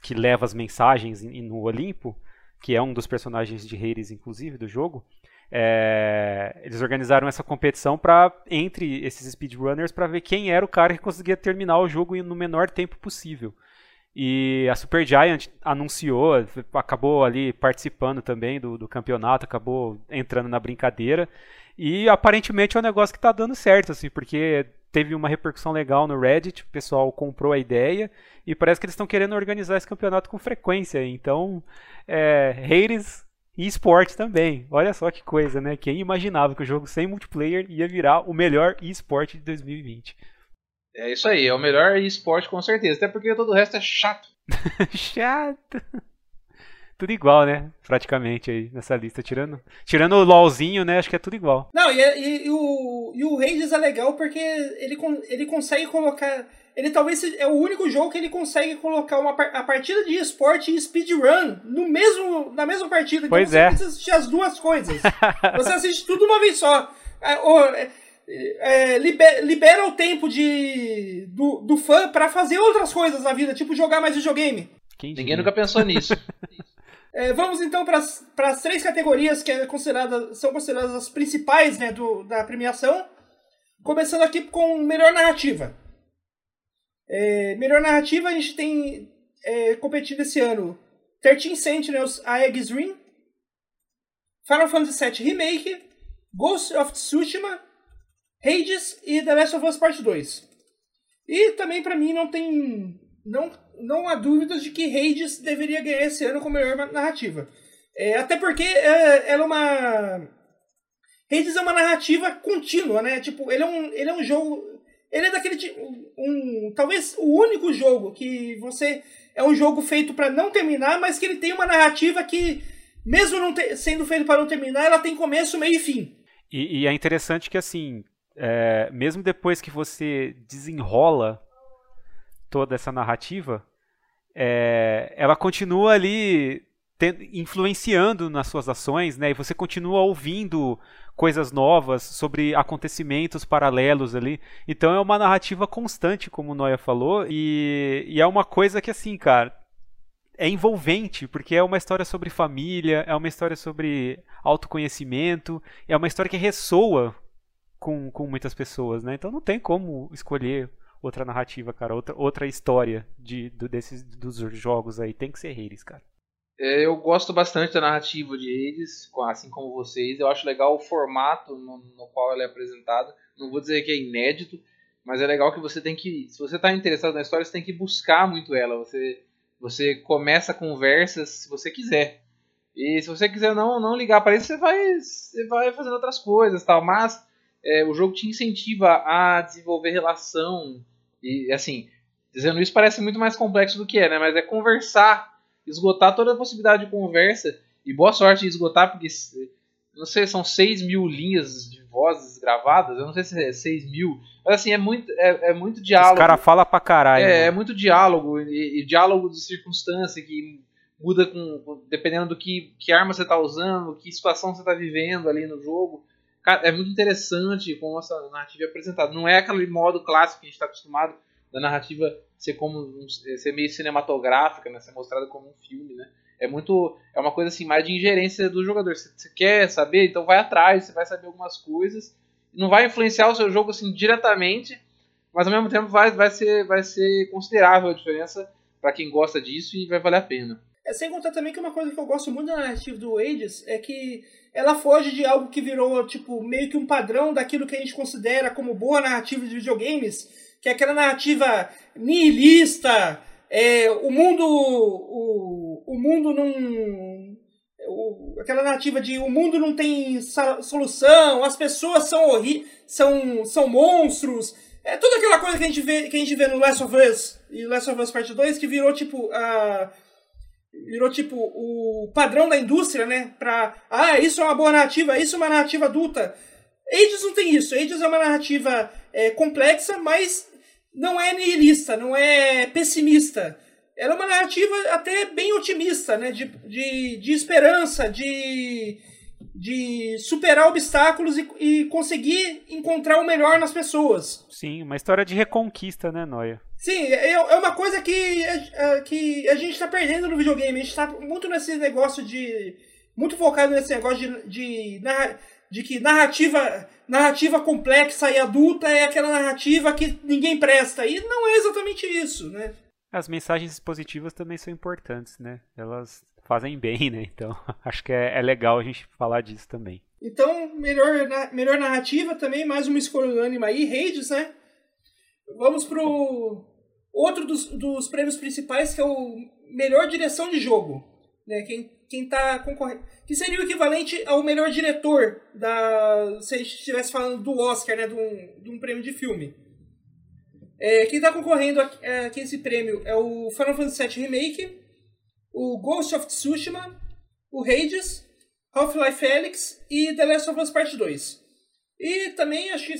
que leva as mensagens no Olimpo, que é um dos personagens de Hades, inclusive, do jogo. É, eles organizaram essa competição para entre esses speedrunners para ver quem era o cara que conseguia terminar o jogo no menor tempo possível. E a Supergiant anunciou, acabou ali participando também do, do campeonato, acabou entrando na brincadeira. E aparentemente é um negócio que está dando certo, assim, porque teve uma repercussão legal no Reddit, o pessoal comprou a ideia e parece que eles estão querendo organizar esse campeonato com frequência. Então, é, haters e esporte também. Olha só que coisa, né? Quem imaginava que o jogo sem multiplayer ia virar o melhor esporte de 2020? É isso aí, é o melhor esporte com certeza. Até porque todo o resto é chato. chato. Tudo igual, né? Praticamente aí nessa lista. Tirando, tirando o LOLzinho, né? Acho que é tudo igual. Não, e, e, e o, e o Rangers é legal porque ele, ele consegue colocar. Ele talvez é o único jogo que ele consegue colocar uma, a partida de esporte e speedrun no mesmo, na mesma partida. Então pois você é. precisa assistir as duas coisas. você assiste tudo uma vez só. É, é, libera, libera, o tempo de, do, do fã para fazer outras coisas na vida, tipo jogar mais videogame. Quem Ninguém nunca pensou nisso. É, vamos então para as três categorias que é considerada, são consideradas as principais né, do, da premiação. Começando aqui com melhor narrativa. É, melhor narrativa a gente tem é, competindo esse ano 13 Sentinels A Egg's Ring, Final Fantasy VII Remake, Ghost of Tsushima, Hades e The Last of Us Part 2. E também para mim não tem não, não há dúvidas de que Hades deveria ganhar esse ano com melhor narrativa. É, até porque é, ela é uma. Hades é uma narrativa contínua, né? Tipo, ele é um, ele é um jogo. Ele é daquele tipo. Um, talvez o único jogo que você. É um jogo feito para não terminar, mas que ele tem uma narrativa que, mesmo não te, sendo feito para não terminar, ela tem começo, meio e fim. E, e é interessante que, assim, é, mesmo depois que você desenrola toda essa narrativa, é, ela continua ali influenciando nas suas ações, né? E você continua ouvindo coisas novas sobre acontecimentos paralelos ali. Então é uma narrativa constante, como o Noia falou, e, e é uma coisa que assim, cara, é envolvente, porque é uma história sobre família, é uma história sobre autoconhecimento, é uma história que ressoa com, com muitas pessoas, né? Então não tem como escolher outra narrativa, cara, outra, outra história de, do, desses, dos jogos aí. Tem que ser Hades, cara. É, eu gosto bastante da narrativa de Hades, assim como vocês. Eu acho legal o formato no, no qual ela é apresentada. Não vou dizer que é inédito, mas é legal que você tem que. Se você está interessado na história, você tem que buscar muito ela. Você, você começa conversas se você quiser. E se você quiser não, não ligar para isso, você vai, você vai fazendo outras coisas tal. Mas é, o jogo te incentiva a desenvolver relação. E assim, dizendo isso parece muito mais complexo do que é, né? Mas é conversar esgotar toda a possibilidade de conversa. E boa sorte em esgotar, porque não sei, são 6 mil linhas de vozes gravadas. Eu não sei se é 6 mil. Mas assim, é muito, é, é muito diálogo. Os cara fala pra caralho. É, é muito diálogo. E, e, diálogo de circunstância que muda com. dependendo do que, que arma você tá usando, que situação você tá vivendo ali no jogo. Cara, é muito interessante como essa narrativa é apresentada. Não é aquele modo clássico que a gente está acostumado da narrativa ser como ser meio cinematográfica, né? Ser mostrada como um filme, né? É muito é uma coisa assim mais de ingerência do jogador. Você, você quer saber, então vai atrás, você vai saber algumas coisas. Não vai influenciar o seu jogo assim diretamente, mas ao mesmo tempo vai, vai ser vai ser considerável a diferença para quem gosta disso e vai valer a pena. É, sem contar também que uma coisa que eu gosto muito da narrativa do Ages é que ela foge de algo que virou tipo meio que um padrão daquilo que a gente considera como boa narrativa de videogames, que é aquela narrativa nihilista, é, o mundo o, o mundo não aquela narrativa de o mundo não tem solução, as pessoas são são são monstros, é toda aquela coisa que a gente vê que a gente vê no Last of Us e Last of Us Part 2 que virou tipo a virou tipo o padrão da indústria, né? Pra, ah, isso é uma boa narrativa, isso é uma narrativa adulta. Ages não tem isso. Ages é uma narrativa é, complexa, mas não é nihilista, não é pessimista. Ela é uma narrativa até bem otimista, né? De, de, de esperança, de, de superar obstáculos e, e conseguir encontrar o melhor nas pessoas. Sim, uma história de reconquista, né, Noia? Sim, é, é uma coisa que, é, que a gente está perdendo no videogame. A gente está muito nesse negócio de. Muito focado nesse negócio de, de, de que narrativa narrativa complexa e adulta é aquela narrativa que ninguém presta. E não é exatamente isso, né? As mensagens positivas também são importantes, né? Elas fazem bem, né? Então, acho que é, é legal a gente falar disso também. Então, melhor, melhor narrativa também, mais uma escolha unânime aí, Hades, né? vamos pro outro dos, dos prêmios principais, que é o melhor direção de jogo. Né? Quem, quem tá concorrendo. Que seria o equivalente ao melhor diretor da. Se a gente estivesse falando do Oscar, né? De um, de um prêmio de filme. É, quem está concorrendo aqui, é, aqui esse prêmio é o Final Fantasy VII Remake, o Ghost of Tsushima, o Hades, Half-Life Alyx e The Last of Us Part 2. E também acho que,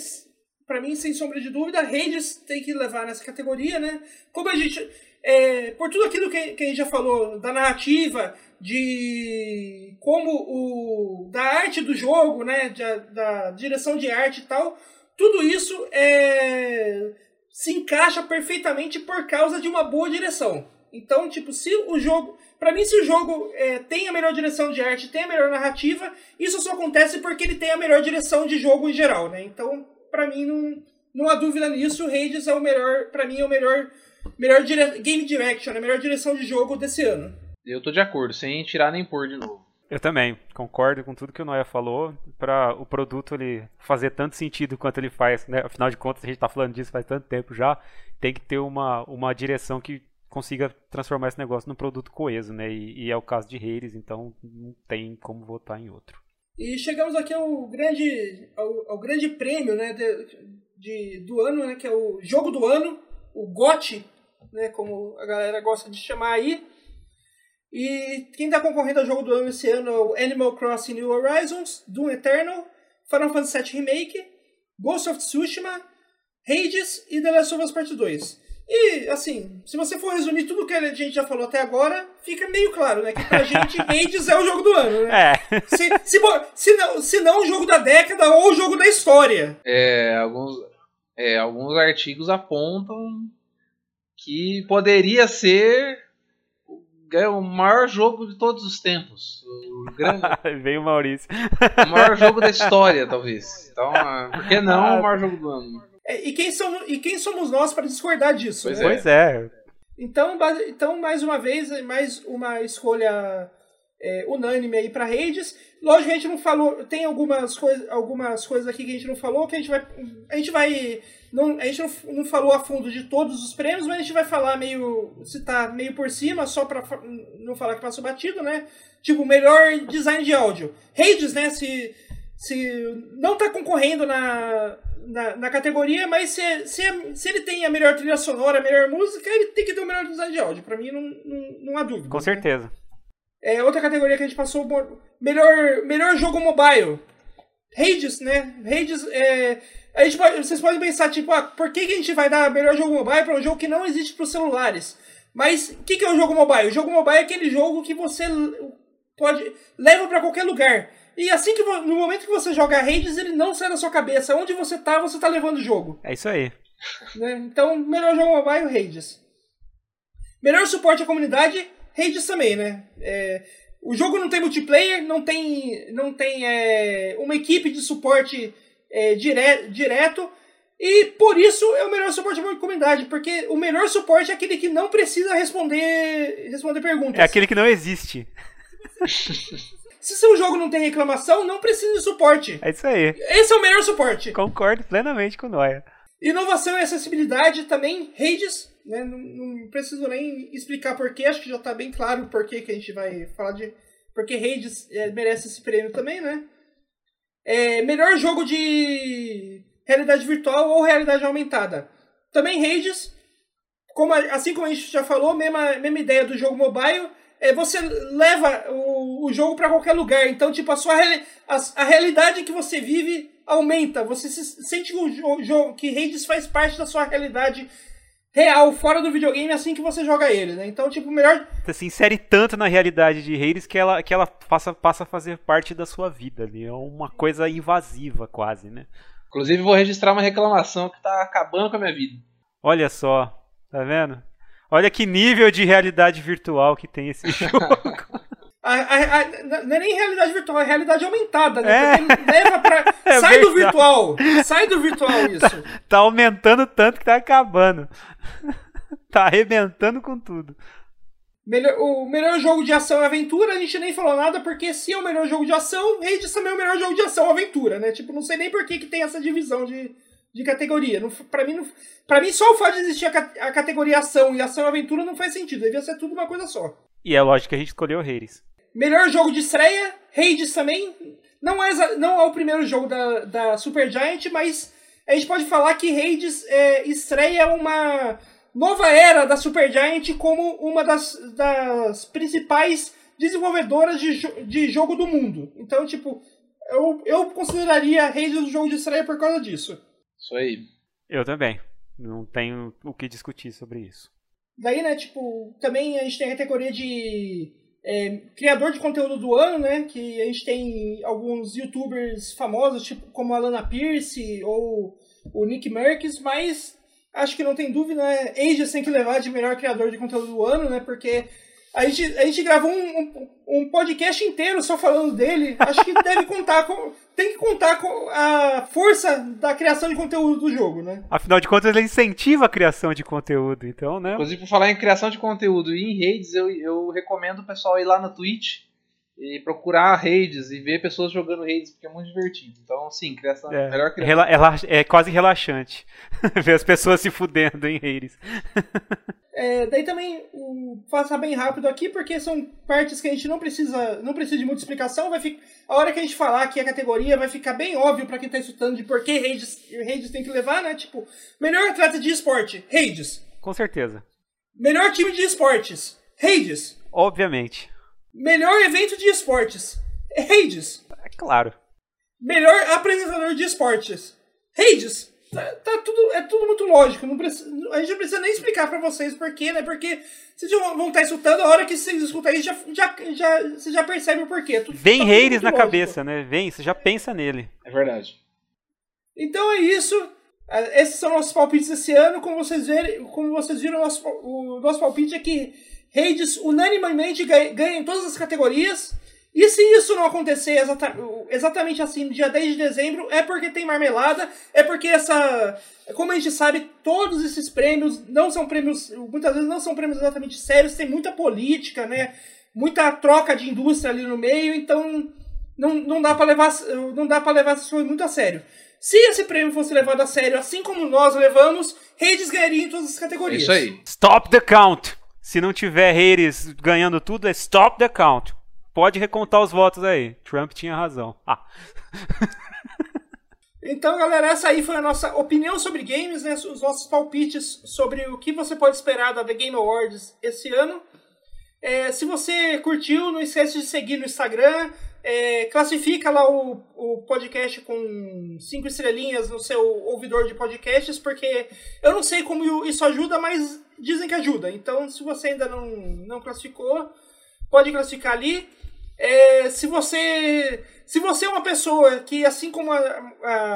pra mim, sem sombra de dúvida, Hades tem que levar nessa categoria, né? Como a gente. É, por tudo aquilo que, que a gente já falou, da narrativa, de como o. da arte do jogo, né? Da, da direção de arte e tal, tudo isso é, se encaixa perfeitamente por causa de uma boa direção. Então, tipo, se o jogo. Para mim, se o jogo é, tem a melhor direção de arte, tem a melhor narrativa, isso só acontece porque ele tem a melhor direção de jogo em geral, né? Então, para mim, não, não há dúvida nisso. O Hades é o melhor, para mim, é o melhor, melhor dire... game direction, a melhor direção de jogo desse ano. Eu tô de acordo, sem tirar nem pôr de novo. Eu também concordo com tudo que o Noia falou. Para o produto ele fazer tanto sentido quanto ele faz, né? Afinal de contas, a gente está falando disso faz tanto tempo já. Tem que ter uma, uma direção que consiga transformar esse negócio num produto coeso, né? E, e, é o caso de Reis, então não tem como votar em outro. E chegamos aqui ao grande, ao, ao grande prêmio, né, de, de, do ano, né, que é o jogo do ano, o GOT, né, como a galera gosta de chamar aí. E quem está concorrendo ao jogo do ano esse ano é o Animal Crossing New Horizons, Doom Eternal, Final Fantasy VII Remake, Ghost of Tsushima, Hades e The Last of Us Part 2. E, assim, se você for resumir tudo que a gente já falou até agora, fica meio claro, né? Que pra gente, Hades é o jogo do ano, né? É. Se, se, se, não, se não o jogo da década ou o jogo da história. É, alguns, é, alguns artigos apontam que poderia ser o maior jogo de todos os tempos. O grande... Veio o Maurício. O maior jogo da história, talvez. Então, por que não ah, o maior jogo do ano? É, e, quem somos, e quem somos nós para discordar disso? Pois né? é. Pois é. Então, então, mais uma vez, mais uma escolha é, unânime aí para redes. Lógico que a gente não falou, tem algumas, coisa, algumas coisas aqui que a gente não falou, que a gente vai. A gente vai. Não, a gente não, não falou a fundo de todos os prêmios, mas a gente vai falar meio. citar meio por cima, só para não falar que passou batido, né? Tipo, melhor design de áudio. Redes, né? Se, se não tá concorrendo na, na, na, categoria, mas se, se, se, ele tem a melhor trilha sonora, a melhor música, ele tem que ter o melhor design de áudio. Pra mim, não, não, não há dúvida. Com né? certeza. É, outra categoria que a gente passou, melhor, melhor jogo mobile. Hades, né? Hades, é, a gente pode, vocês podem pensar, tipo, ah, por que, que a gente vai dar melhor jogo mobile para um jogo que não existe para os celulares? Mas o que, que é o jogo mobile? O jogo mobile é aquele jogo que você pode leva para qualquer lugar. E assim que no momento que você joga Hades, ele não sai da sua cabeça. Onde você tá, você tá levando o jogo. É isso aí. Né? Então, melhor jogo mobile, Hades. Melhor suporte à comunidade, Hades também, né? É, o jogo não tem multiplayer, não tem, não tem é, uma equipe de suporte é, dire, direto. E por isso é o melhor suporte à comunidade, porque o melhor suporte é aquele que não precisa responder, responder perguntas. É aquele que não existe. Se seu jogo não tem reclamação, não precisa de suporte. É isso aí. Esse é o melhor suporte. Concordo plenamente com o Noia. Inovação e acessibilidade também, Hades, né? Não, não, preciso nem explicar porquê, acho que já está bem claro o porquê que a gente vai falar de. Porque Hades é, merece esse prêmio também, né? É, melhor jogo de realidade virtual ou realidade aumentada. Também Hades, como, assim como a gente já falou, mesma, mesma ideia do jogo mobile, é, você leva o, o jogo para qualquer lugar. Então, tipo, a sua a, a realidade que você vive aumenta. Você se, sente o jogo que Hades faz parte da sua realidade real, fora do videogame, assim que você joga ele, né? Então, tipo, melhor. Você se insere tanto na realidade de Hades que ela, que ela passa, passa a fazer parte da sua vida ali. É uma coisa invasiva, quase, né? Inclusive, vou registrar uma reclamação que tá acabando com a minha vida. Olha só, tá vendo? Olha que nível de realidade virtual que tem esse jogo. A, a, a, não é nem realidade virtual, é realidade aumentada, né? É. leva pra. É sai verdade. do virtual! Sai do virtual isso. Tá, tá, aumentando tanto que tá acabando. tá arrebentando com tudo. Melhor, o melhor jogo de ação e aventura, a gente nem falou nada, porque se é o melhor jogo de ação, Hades também é o melhor jogo de ação e aventura, né? Tipo, não sei nem por que, que tem essa divisão de, de categoria. Pra, mim, pra mim, só o fato de existir a, a categoria ação e ação e aventura não faz sentido. Devia ser tudo uma coisa só. E é lógico que a gente escolheu Hades. Melhor jogo de estreia, Hades também. Não é, não é o primeiro jogo da, da Super Giant, mas a gente pode falar que Hades é, estreia uma nova era da Super Giant como uma das, das principais desenvolvedoras de, de jogo do mundo. Então, tipo, eu, eu consideraria Hades um jogo de estreia por causa disso. Isso aí. Eu também. Não tenho o que discutir sobre isso. Daí, né, tipo, também a gente tem a categoria de é, criador de conteúdo do ano, né? Que a gente tem alguns youtubers famosos, tipo como a Lana Pierce ou o Nick Merckx, mas acho que não tem dúvida, né? Ages tem que levar de melhor criador de conteúdo do ano, né? Porque a gente, a gente gravou um, um, um, podcast inteiro só falando dele. Acho que deve contar com. Tem que contar com a força da criação de conteúdo do jogo, né? Afinal de contas, ele incentiva a criação de conteúdo, então, né? Inclusive, por falar em criação de conteúdo e em redes, eu, eu recomendo o pessoal ir lá no Twitch e procurar redes e ver pessoas jogando redes, porque é muito divertido. Então, sim, criação, é, melhor criação. É, é quase relaxante ver as pessoas se fudendo em redes. É, daí também, o, passar bem rápido aqui, porque são partes que a gente não precisa, não precisa de muita explicação. Vai ficar, a hora que a gente falar aqui a categoria, vai ficar bem óbvio para quem está escutando de por que redes, redes tem que levar, né? Tipo, melhor atleta de esporte, redes. Com certeza. Melhor time de esportes, redes. Obviamente. Melhor evento de esportes. Hades. É claro. Melhor apresentador de esportes. Hades. Tá, tá, tudo, é tudo muito lógico. Não precisa, a gente não precisa nem explicar para vocês por quê, né? Porque vocês vão estar escutando, a hora que vocês escutam aí, já, já, já, você já percebe o porquê. Tudo, Vem tá Hades na lógico. cabeça, né? Vem, você já pensa nele. É verdade. Então é isso. É, esses são nossos palpites esse ano. Como vocês, verem, como vocês viram, o nosso, o nosso palpite é que Hades unanimemente ganha em todas as categorias. E se isso não acontecer exata, exatamente assim no dia 10 de dezembro, é porque tem marmelada, é porque essa. Como a gente sabe, todos esses prêmios não são prêmios. Muitas vezes não são prêmios exatamente sérios, tem muita política, né? Muita troca de indústria ali no meio, então não, não dá para levar não dá para levar isso muito a sério. Se esse prêmio fosse levado a sério, assim como nós levamos, Hades ganharia em todas as categorias. Isso aí. Stop the count. Se não tiver haters ganhando tudo, é stop the count. Pode recontar os votos aí. Trump tinha razão. Ah. Então, galera, essa aí foi a nossa opinião sobre games, né? Os nossos palpites sobre o que você pode esperar da The Game Awards esse ano. É, se você curtiu, não esquece de seguir no Instagram. É, classifica lá o, o podcast com cinco estrelinhas no seu ouvidor de podcasts, porque eu não sei como isso ajuda, mas dizem que ajuda. Então, se você ainda não, não classificou, pode classificar ali. É, se você se você é uma pessoa que, assim como a,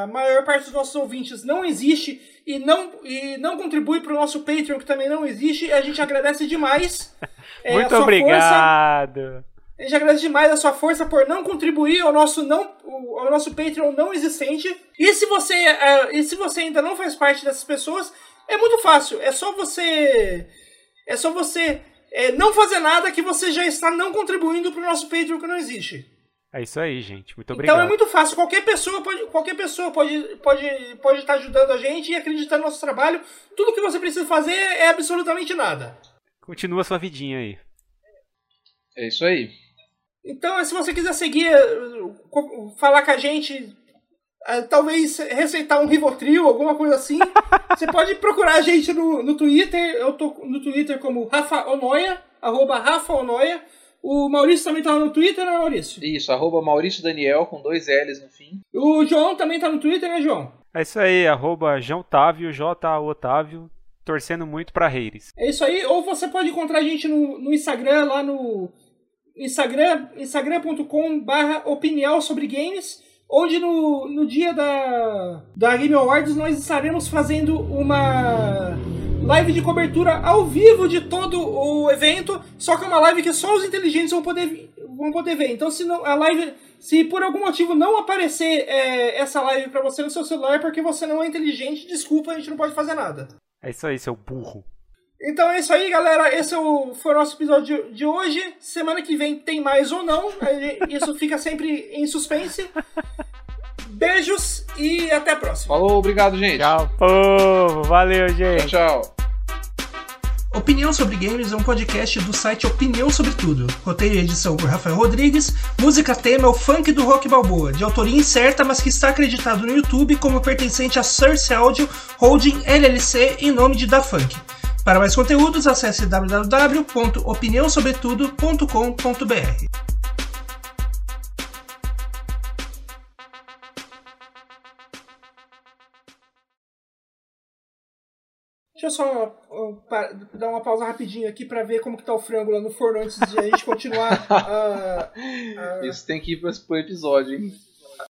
a maior parte dos nossos ouvintes, não existe e não, e não contribui para o nosso Patreon, que também não existe, a gente agradece demais. É, Muito obrigado. Força. A gente agradece demais a sua força por não contribuir ao nosso, não, ao nosso Patreon não existente. E se você, uh, e se você ainda não faz parte dessas pessoas, é muito fácil. É só você. É só você é, não fazer nada que você já está não contribuindo para o nosso Patreon que não existe. É isso aí, gente. Muito obrigado. Então é muito fácil. Qualquer pessoa pode, qualquer pessoa pode, pode, pode estar ajudando a gente e acreditar no nosso trabalho. Tudo que você precisa fazer é absolutamente nada. Continua sua vidinha aí. É isso aí. Então, se você quiser seguir, falar com a gente, talvez receitar um Rivotril, alguma coisa assim. Você pode procurar a gente no, no Twitter. Eu tô no Twitter como Rafa Onoia, arroba Rafa Onoia. O Maurício também tá no Twitter, né, Maurício? Isso, arroba Maurício Daniel, com dois L's no fim. O João também tá no Twitter, né, João? É isso aí, arroba João Otávio, J Otávio, torcendo muito pra Reires. É isso aí, ou você pode encontrar a gente no, no Instagram, lá no Instagram, instagram.com barra opinião sobre games onde no, no dia da, da Game Awards nós estaremos fazendo uma live de cobertura ao vivo de todo o evento, só que é uma live que só os inteligentes vão poder, vão poder ver. Então, se não, a live, se por algum motivo não aparecer é, essa live para você no seu celular, é porque você não é inteligente, desculpa, a gente não pode fazer nada. É isso aí, seu burro. Então é isso aí, galera. Esse é foi o nosso episódio de, de hoje. Semana que vem tem mais ou não. Isso fica sempre em suspense. Beijos e até a próxima. Falou, obrigado, gente. Tchau, povo. Valeu, gente. Tchau, tchau. Opinião sobre Games é um podcast do site Opinião Sobre Tudo. Roteiro e edição por Rafael Rodrigues. Música tema é o funk do Rock Balboa, de autoria incerta, mas que está acreditado no YouTube como pertencente a Source Audio Holding LLC em nome de Da Funk. Para mais conteúdos, acesse www.opiniãosobretudo.com.br. Deixa eu só uh, pa- dar uma pausa rapidinho aqui pra ver como que tá o frango lá no forno antes de a gente continuar. ah, ah, Isso tem que ir pro pro episódio, hein?